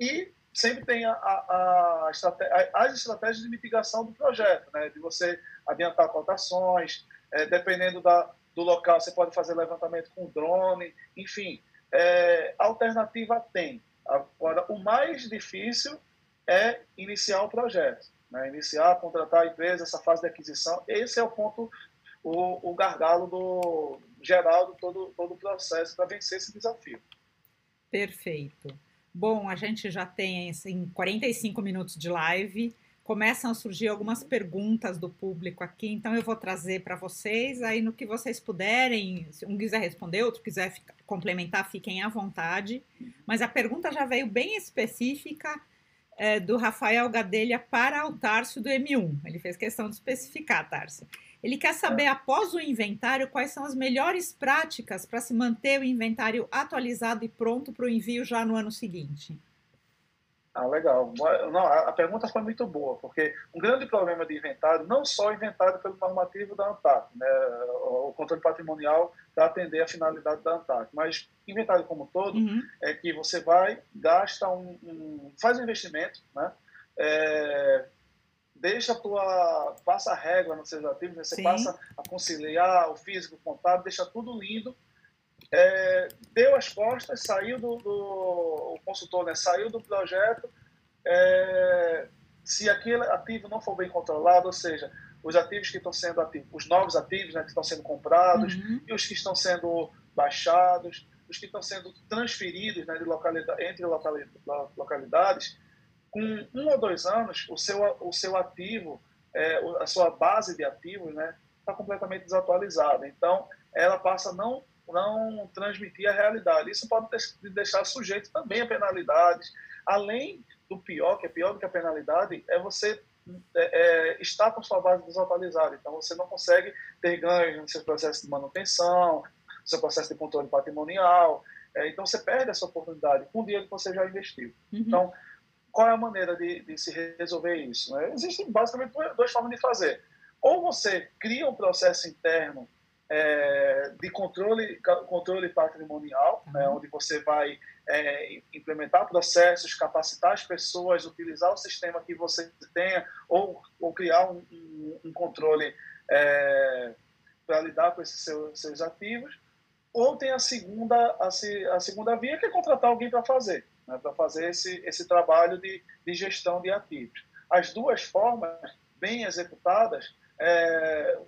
E sempre tem a, a, a estratégia, as estratégias de mitigação do projeto, né? de você adiantar cotações, é, dependendo da, do local, você pode fazer levantamento com drone, enfim, é, alternativa tem. Agora, o mais difícil é iniciar o projeto né? iniciar, contratar a empresa, essa fase de aquisição. Esse é o ponto, o, o gargalo do geral de todo, todo o processo para vencer esse desafio. Perfeito. Bom, a gente já tem assim, 45 minutos de live. Começam a surgir algumas perguntas do público aqui, então eu vou trazer para vocês. Aí, no que vocês puderem, se um quiser responder, outro quiser complementar, fiquem à vontade. Mas a pergunta já veio bem específica é, do Rafael Gadelha para o Tárcio do M1. Ele fez questão de especificar, Tárcio. Ele quer saber, após o inventário, quais são as melhores práticas para se manter o inventário atualizado e pronto para o envio já no ano seguinte. Ah, legal. Não, a pergunta foi muito boa, porque um grande problema de inventário, não só inventado pelo normativo da ANTAC, né, o controle patrimonial para atender a finalidade da ANTAC, mas inventário como um todo, uhum. é que você vai, gasta um, um faz um investimento, né, é, deixa a tua, passa a régua nos seus ativos, né, você Sim. passa a conciliar o físico, o contábil, deixa tudo lindo, é, deu as costas, saiu do, do o consultor, né, saiu do projeto. É, se aquele ativo não for bem controlado, ou seja, os ativos que estão sendo ativos, os novos ativos né, que estão sendo comprados uhum. e os que estão sendo baixados, os que estão sendo transferidos né, de localidade, entre localidades, com um ou dois anos, o seu, o seu ativo, é, a sua base de ativos, né, está completamente desatualizada. Então, ela passa a não não transmitir a realidade. Isso pode deixar sujeito também a penalidades. Além do pior, que é pior do que a penalidade, é você é, é, estar com sua base desatualizada. Então, você não consegue ter ganhos no seu processo de manutenção, no seu processo de controle patrimonial. É, então você perde essa oportunidade com o dinheiro que você já investiu. Uhum. Então, qual é a maneira de, de se resolver isso? Né? Existem basicamente duas formas de fazer. Ou você cria um processo interno é, de controle, controle patrimonial, né, uhum. onde você vai é, implementar processos, capacitar as pessoas, utilizar o sistema que você tenha, ou, ou criar um, um, um controle é, para lidar com esses seus, seus, ativos, ou tem a segunda, a, a segunda via, que é contratar alguém para fazer, né, para fazer esse, esse trabalho de, de gestão de ativos. As duas formas, bem executadas, é,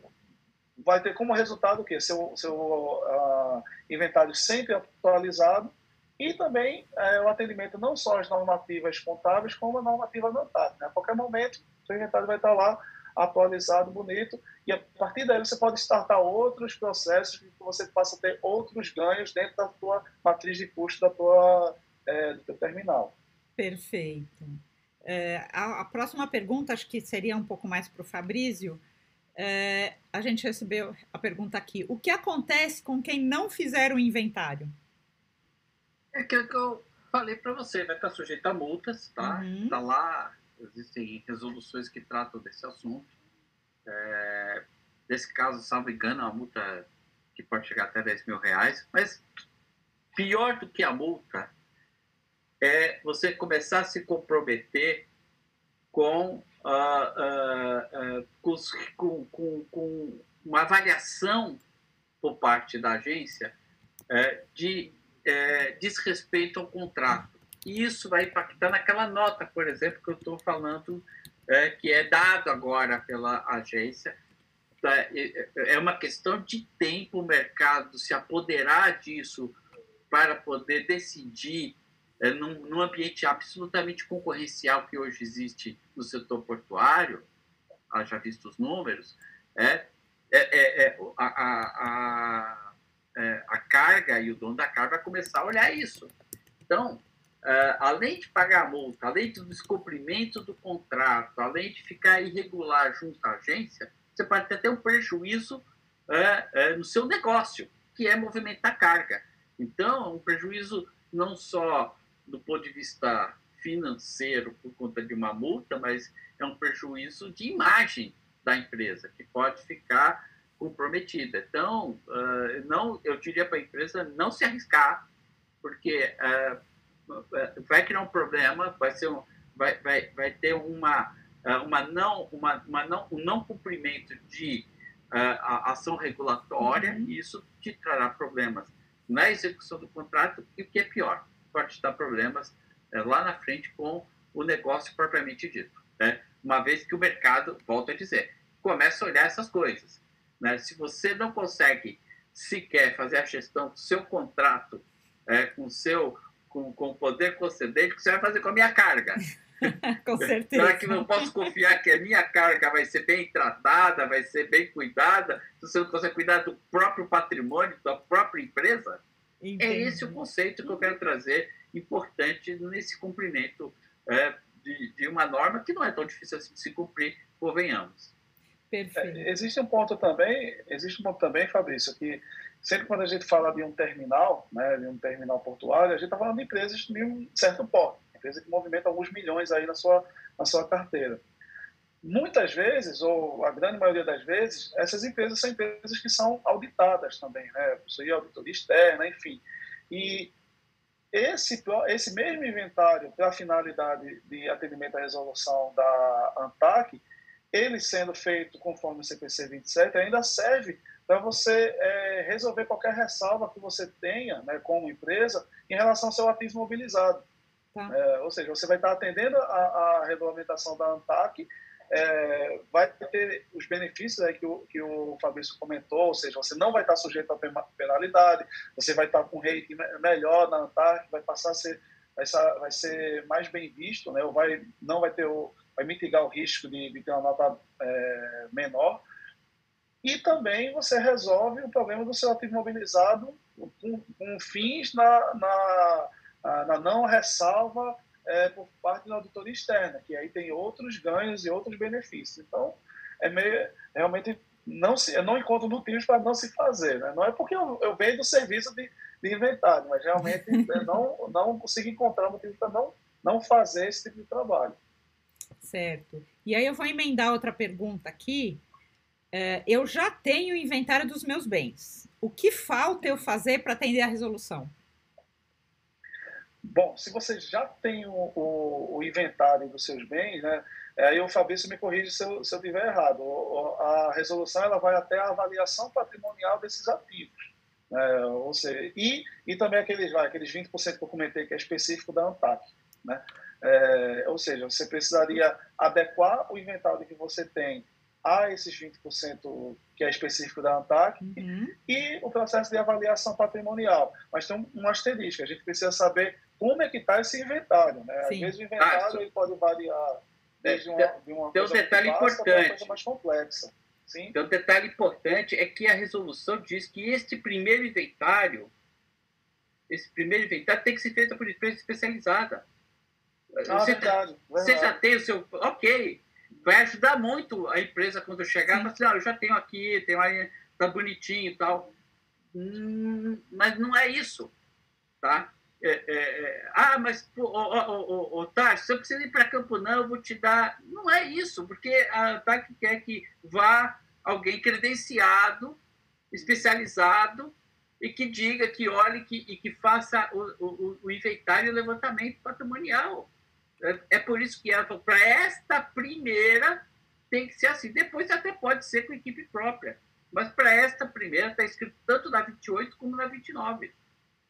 vai ter como resultado o quê? Seu, seu uh, inventário sempre atualizado e também é, o atendimento não só às normativas contábeis, como a normativa notável. Né? A qualquer momento, seu inventário vai estar lá atualizado, bonito, e a partir daí você pode startar outros processos que você possa ter outros ganhos dentro da tua matriz de custo da tua, é, do teu terminal. Perfeito. É, a, a, próxima pergunta, acho que seria um pouco mais para o Fabrício. É, a gente recebeu a pergunta aqui: o que acontece com quem não fizer o inventário? É aquilo que eu falei para você, vai estar sujeito a multas, tá? Uhum. Tá lá, existem resoluções que tratam desse assunto. É, nesse caso, salvo engano, a multa que pode chegar até 10 mil reais, mas pior do que a multa é você começar a se comprometer com, uh, uh, com, com, com, com, uma avaliação por parte da agência é, de é, desrespeito ao contrato. E isso vai impactar naquela nota, por exemplo, que eu estou falando, é, que é dado agora pela agência. Tá, é uma questão de tempo o mercado se apoderar disso para poder decidir é, num, num, ambiente absolutamente concorrencial que hoje existe no setor portuário, já visto os números, é, é, é a, a, a é, a carga e o dono da carga vai começar a olhar isso. Então, é, além de pagar a multa, além do descumprimento do contrato, além de ficar irregular junto à agência, você pode ter até um prejuízo é, é, no seu negócio, que é movimentar carga. Então, um prejuízo não só do ponto de vista financeiro por conta de uma multa, mas é um prejuízo de imagem da empresa, que pode ficar comprometida. Então, uh, não, eu diria para a empresa não se arriscar, porque uh, vai criar um problema, vai ser um, vai, vai, vai ter uma, uh, uma não, uma, uma não, um não cumprimento de ação regulatória uhum. e isso te trará problemas na execução do contrato e o que é pior, pode dar problemas lá na frente com o negócio propriamente dito. Né? Uma vez que o mercado, volto a dizer, começa a olhar essas coisas. Né? Se você não consegue sequer fazer a gestão do seu contrato é, com, seu, com, com o poder concedente, o que você vai fazer com a minha carga? com certeza. Será que não posso confiar que a minha carga vai ser bem tratada, vai ser bem cuidada, se você não consegue cuidar do próprio patrimônio, da própria empresa? É Entendi. É esse o conceito que eu quero trazer, importante nesse cumprimento é, de, de, uma norma que não é tão difícil assim de se cumprir, convenhamos. Perfeito. É, existe um ponto também, existe um ponto também, Fabrício, que sempre quando a gente fala de um terminal, né, de um terminal portuário, a gente está falando de empresas de um certo porte, empresa que movimenta alguns milhões aí na sua, na sua carteira. Muitas vezes, ou a grande maioria das vezes, essas empresas são empresas que são auditadas também, né, possuem auditoria externa, enfim. E esse, esse mesmo inventário para a finalidade de atendimento à resolução da ANTAC, ele sendo feito conforme o CPC 27, ainda serve para você é, resolver qualquer ressalva que você tenha, né, como empresa, em relação ao seu ativo mobilizado. Tá. É, ou seja, você vai estar atendendo a, a regulamentação da ANTAC, é, vai ter os benefícios aí que o, que o Fabrício comentou, ou seja, você não vai estar sujeito a penalidade, você vai estar com um rating melhor na ANTAC, vai passar a ser, vai vai ser mais bem visto, né, ou vai, não vai ter o vai mitigar o risco de, de ter uma nota é, menor. E também você resolve o problema do seu ativo mobilizado com, com fins na, na, na, não ressalva é, por parte da auditoria externa, que aí tem outros ganhos e outros benefícios. Então, é meio, realmente não se, eu não encontro motivos para não se fazer. Né? Não é porque eu, eu venho do serviço de, de inventário, mas realmente não, não consegui encontrar motivo para não, não fazer esse tipo de trabalho. Certo. E aí eu vou emendar outra pergunta aqui. É, eu já tenho o inventário dos meus bens. O que falta eu fazer para atender a resolução? Bom, se você já tem o, o, o inventário dos seus bens, né, aí o Fabrício me corrige se eu, estiver errado. A resolução ela vai até a avaliação patrimonial desses ativos. Né, ou seja, e, e também aqueles, vai, aqueles 20% que eu comentei que é específico da ANTAC. Né? É, ou seja, você precisaria adequar o inventário que você tem a esses 20% que é específico da ANTAC uhum. e o processo de avaliação patrimonial. Mas tem um, um asterisco, a gente precisa saber como é que está esse inventário. Né? Às vezes o inventário ah, ele pode variar desde uma, de uma tem um detalhe importante. coisa mais complexa. Sim? Tem um detalhe importante é que a resolução diz que este primeiro inventário, esse primeiro inventário tem que ser feito por empresa especializada. Ah, você, verdade, você verdade. já tem o seu. Ok, vai ajudar muito a empresa quando chegar, mas assim, ah, eu já tenho aqui, tenho aí, tá bonitinho e tal. Hum, mas não é isso, tá? É, é, é, ah, mas, ô, ô, ô, Tarso, se eu preciso ir para Campo Não, eu vou te dar. Não é isso, porque a TAC quer que vá alguém credenciado, especializado, e que diga, que olhe que, e que faça o, o, o inventário e o levantamento patrimonial. É, é por isso que ela falou, para esta primeira tem que ser assim. Depois até pode ser com equipe própria. Mas para esta primeira está escrito tanto na 28 como na 29.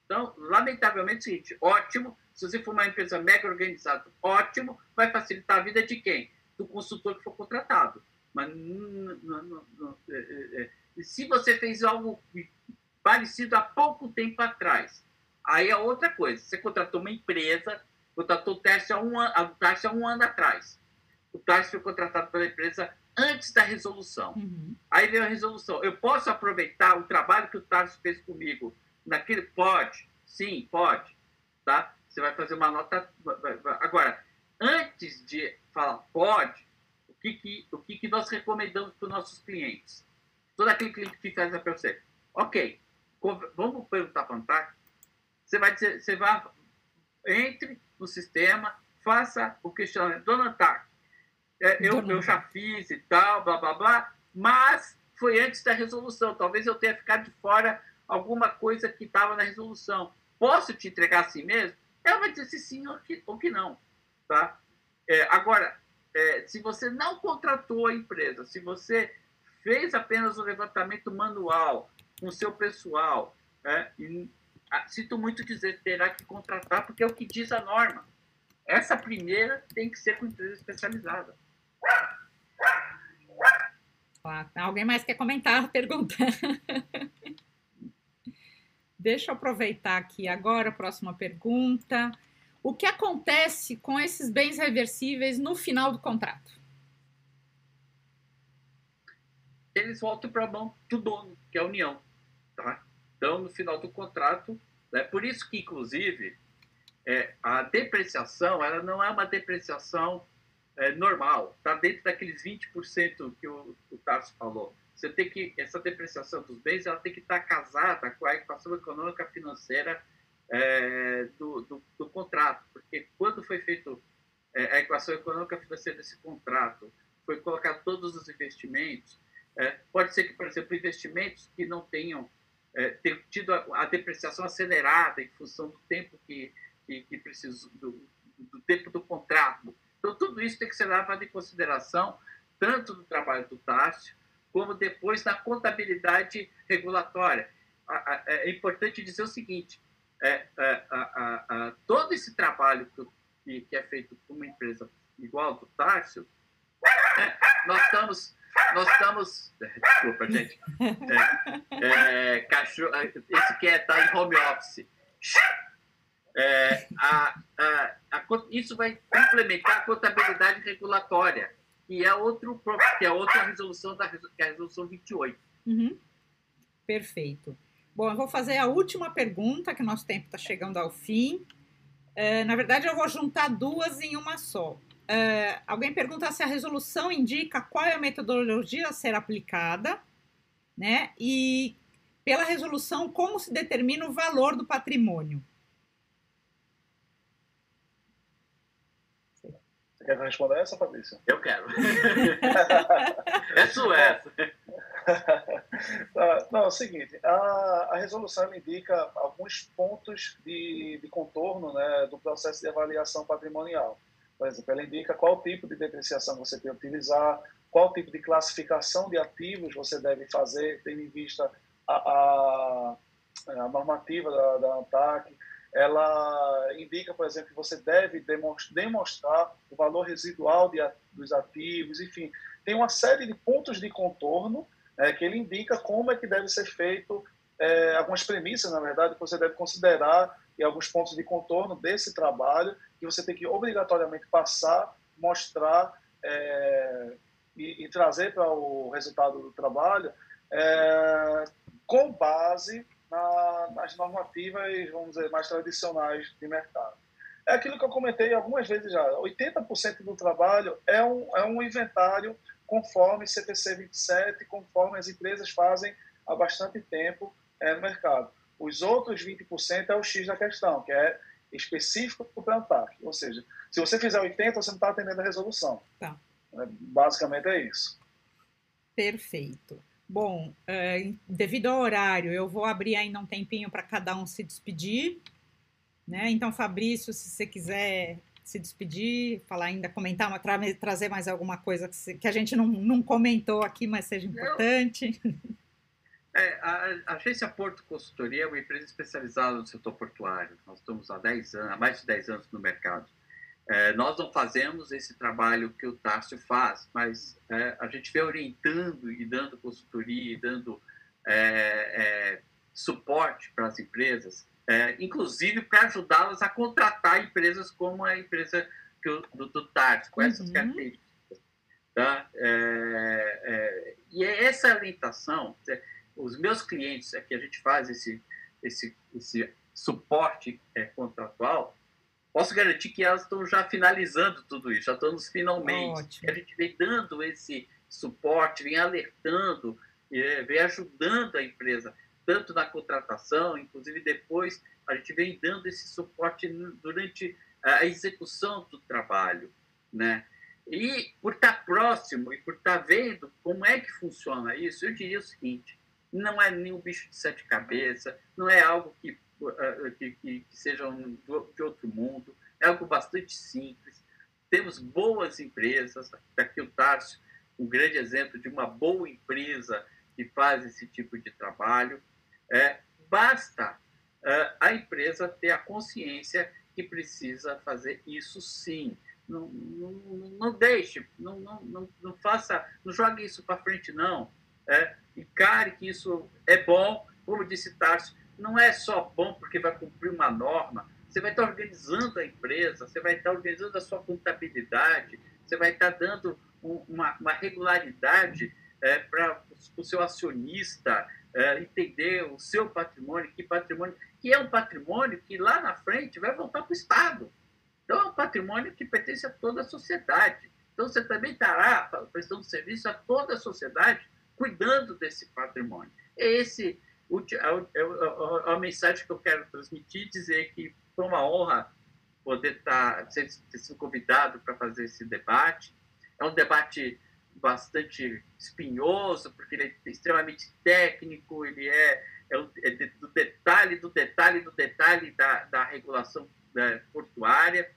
Então, lamentavelmente, é o seguinte, ótimo, se você for uma empresa mega organizada, ótimo, vai facilitar a vida de quem? Do consultor que for contratado. Mas não, não, não, é, é, é. se você fez algo parecido há pouco tempo atrás, aí é outra coisa. Você contratou uma empresa contratou o Tércio há um, ano, há um ano atrás. O Tércio foi contratado pela empresa antes da resolução. Uhum. Aí veio a resolução. Eu posso aproveitar o trabalho que o Tarso fez comigo naquele? Pode, sim, pode. Tá? Você vai fazer uma nota. Agora, antes de falar pode, o que, que, o que, que nós recomendamos para os nossos clientes? Todo aquele cliente que faz para você. Ok, vamos perguntar para o Você vai dizer, você vai entre no sistema, faça o questionamento. Dona Tark, é, eu, eu já fiz e tal, blá, blá, blá, mas foi antes da resolução. Talvez eu tenha ficado de fora alguma coisa que estava na resolução. Posso te entregar assim mesmo? Ela vai dizer se sim ou que, ou que não. Tá? É, agora, é, se você não contratou a empresa, se você fez apenas o levantamento manual com o seu pessoal, é, e sinto muito dizer, terá que contratar, porque é o que diz a norma. Essa primeira tem que ser com empresa especializada. Alguém mais quer comentar, pergunta? Deixa eu aproveitar aqui agora a próxima pergunta. O que acontece com esses bens reversíveis no final do contrato? Eles voltam para a mão do dono, que é a União. Tá? Então, no final do contrato, é por isso que, inclusive, é, a depreciação ela não é uma depreciação é, normal, está dentro daqueles 20% que o, o Tarso falou. Você tem que, essa depreciação dos bens ela tem que estar casada com a equação econômica financeira é, do, do, do, contrato, porque quando foi feito é, a equação econômica financeira desse contrato, foi colocar todos os investimentos, é, pode ser que, por exemplo, investimentos que não tenham é, ter tido a, a, depreciação acelerada em função do tempo que, que, que precisa, do, do, tempo do contrato. Então, tudo isso tem que ser levado em consideração, tanto no trabalho do Tássio, como depois na contabilidade regulatória. É importante dizer o seguinte: é, é, todo esse trabalho que, que, é feito por uma empresa igual do Tássio, é, nós estamos nós estamos. Desculpa, gente. É, é, cachorro, esse que é, em home office. É, a, a, a, isso vai complementar a contabilidade regulatória, que é, outro, que é outra resolução, da, que é a resolução 28. Uhum. Perfeito. Bom, eu vou fazer a última pergunta, que o nosso tempo está chegando ao fim. É, na verdade, eu vou juntar duas em uma só. Uh, alguém pergunta se a resolução indica qual é a metodologia a ser aplicada, né? E pela resolução, como se determina o valor do patrimônio? Você quer responder essa, Patrícia? Eu quero. é sua essa. Ah, não, é o seguinte, a, a resolução indica alguns pontos de, de contorno né, do processo de avaliação patrimonial. Por exemplo, ela indica qual tipo de depreciação você tem que utilizar, qual tipo de classificação de ativos você deve fazer, tendo em vista a, a, a normativa da, da ANTAC. Ela indica, por exemplo, que você deve demonstrar o valor residual de, dos ativos, enfim, tem uma série de pontos de contorno é, que ele indica como é que deve ser feito, é, algumas premissas, na verdade, que você deve considerar e alguns pontos de contorno desse trabalho que você tem que obrigatoriamente passar, mostrar é, e, e, trazer para o resultado do trabalho é, com base na, nas normativas, vamos dizer, mais tradicionais de mercado. É aquilo que eu comentei algumas vezes já. 80% do trabalho é um, é um inventário conforme CPC 27, conforme as empresas fazem há bastante tempo é, no mercado. Os outros 20% é o X da questão, que é específico para o ANTAC. Ou seja, se você fizer 80%, você não está atendendo a resolução. Tá. É, basicamente é isso. Perfeito. Bom, é, devido ao horário, eu vou abrir ainda um tempinho para cada um se despedir. Né? Então, Fabrício, se você quiser se despedir, falar ainda, comentar, uma, trazer mais alguma coisa que, se, que a gente não, não, comentou aqui, mas seja importante. É, a, agência Porto Consultoria é uma empresa especializada no setor portuário. Nós estamos há 10 anos, há mais de 10 anos no mercado. É, nós não fazemos esse trabalho que o Tássio faz, mas é, a gente vem orientando e dando consultoria e dando é, é, suporte para as empresas é, inclusive para ajudá-las a contratar empresas como a empresa que o, do, do TARS, com essas uhum. características. Tá? E essa orientação, os meus clientes, é que a gente faz esse, esse, esse suporte é, contratual, posso garantir que elas estão já finalizando tudo isso, já estão nos finalmente. A gente vem dando esse suporte, vem alertando, vem ajudando a empresa tanto na contratação, inclusive depois a gente vem dando esse suporte durante a execução do trabalho, né? E por estar próximo e por estar vendo como é que funciona isso, eu diria o seguinte: não é nenhum bicho de sete cabeças, não é algo que, uh, que, que, seja de outro mundo, é algo bastante simples. Temos boas empresas, aqui o Tarso, um grande exemplo de uma boa empresa que faz esse tipo de trabalho. É, basta uh, a empresa ter a consciência que precisa fazer isso sim. Não, não, não deixe, não, não, não, faça, não jogue isso para frente, não. É, encare que isso é bom, como disse Tarso, não é só bom porque vai cumprir uma norma, você vai estar organizando a empresa, você vai estar organizando a sua contabilidade, você vai estar dando uma, uma regularidade é, para o seu acionista, é, entender o seu patrimônio, que patrimônio, que é um patrimônio que lá na frente vai voltar para o Estado. Então, é um patrimônio que pertence a toda a sociedade. Então, você também estará prestando serviço a toda a sociedade, cuidando desse patrimônio. É esse é, é, é a mensagem que eu quero transmitir, dizer que foi uma honra poder estar, ter sido convidado para fazer esse debate. É um debate bastante espinhoso, porque ele é extremamente técnico, ele é, é, é do detalhe, do detalhe, do detalhe da, da regulação da, portuária,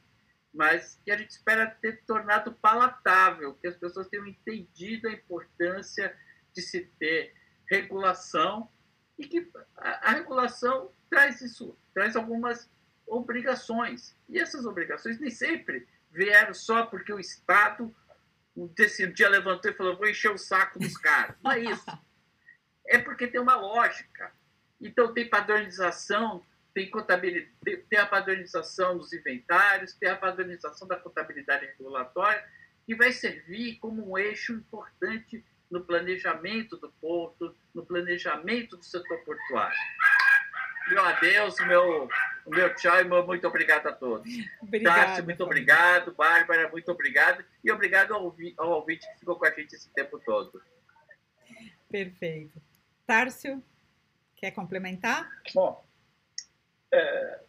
mas que a gente espera ter tornado palatável, que as pessoas tenham entendido a importância de se ter regulação e que a, a regulação traz isso, traz algumas obrigações. E essas obrigações nem sempre vieram só porque o Estado desse dia levantou e falou: vou encher o saco dos caras. Não é isso. É porque tem uma lógica. Então, tem padronização, tem contabilidade, tem a padronização dos inventários, tem a padronização da contabilidade regulatória, que vai servir como um eixo importante no planejamento do porto, no planejamento do setor portuário meu adeus, meu, meu tchau e meu muito obrigado a todos. Tati, muito obrigado. Bárbara, muito obrigado. E obrigado ao, ao ouvinte que ficou com a gente esse tempo todo. Perfeito. Tárcio, Quer complementar? Bom, é,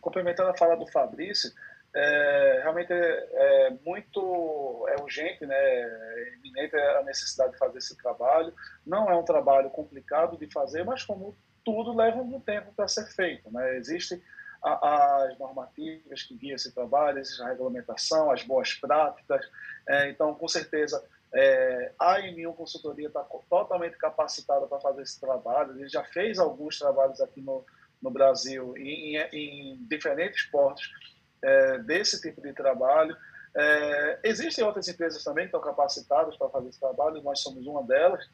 complementando a fala do Fabrício, é, realmente é, é, muito é urgente, né, é iminente a necessidade de fazer esse trabalho. Não é um trabalho complicado de fazer, mas como tudo leva um tempo para ser feito. Né? Existem as normativas que guiam esse trabalho, existe a regulamentação, as boas práticas. É, então, com certeza, é, a M1 Consultoria está totalmente capacitada para fazer esse trabalho. Ele já fez alguns trabalhos aqui no, no Brasil em, em diferentes portos é, desse tipo de trabalho. É, existem outras empresas também que estão capacitadas para fazer esse trabalho, nós somos uma delas.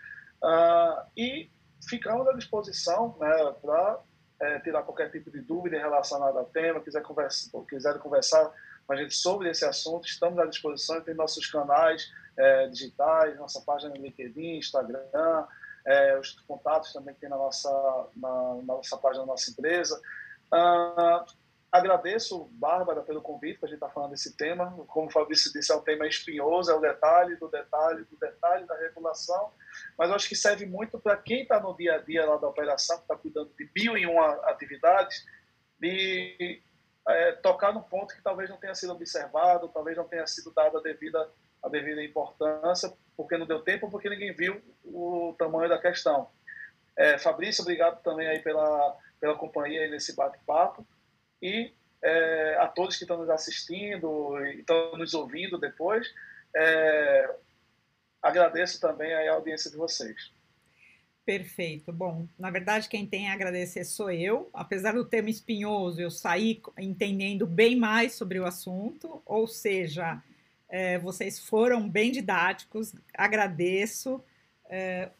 Ah, e ficamos à disposição né, para é, tirar qualquer tipo de dúvida relacionada ao tema, quiser conversa, quiser conversar com a gente sobre esse assunto, estamos à disposição, tem nossos canais é, digitais, nossa página no LinkedIn, Instagram, é, os contatos também que tem na nossa, na, na nossa página da nossa empresa. Ah, Agradeço, Bárbara, pelo convite para a gente estar tá falando desse tema. Como o Fabrício disse, é um tema espinhoso, é o detalhe do detalhe do detalhe da regulação, mas acho que serve muito para quem está no dia a dia lá da operação, que está cuidando de mil e uma atividades, de é, tocar no ponto que talvez não tenha sido observado, talvez não tenha sido dada a devida, a devida importância, porque não deu tempo, porque ninguém viu o tamanho da questão. É, Fabrício, obrigado também aí pela, pela companhia nesse bate-papo e é, a todos que estão nos assistindo e estão nos ouvindo depois. É, agradeço também a audiência de vocês. Perfeito. Bom, na verdade, quem tem a agradecer sou eu. Apesar do tema espinhoso, eu saí entendendo bem mais sobre o assunto, ou seja, é, vocês foram bem didáticos, agradeço. É,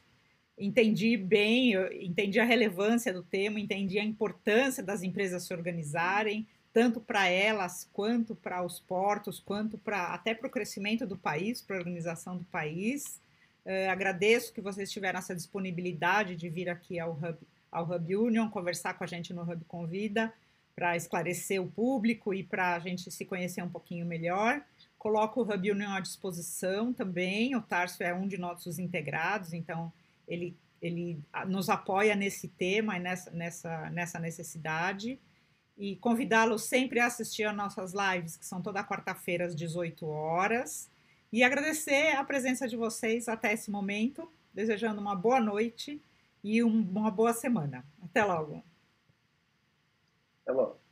entendi bem, entendi a relevância do tema, entendi a importância das empresas se organizarem, tanto para elas quanto para os portos, quanto para até para o crescimento do país, para a organização do país. Uh, agradeço que vocês tiveram essa disponibilidade de vir aqui ao Hub, ao Hub Union, conversar com a gente no Hub Convida, para esclarecer o público e para a gente se conhecer um pouquinho melhor. Coloco o Hub Union à disposição também. O Tarso é um de nossos integrados, então ele, ele nos apoia nesse tema e nessa, nessa, nessa necessidade. E convidá-lo sempre a assistir às nossas lives, que são toda quarta-feira às 18 horas. E agradecer a presença de vocês até esse momento, desejando uma boa noite e um, uma boa semana. Até logo. Até logo.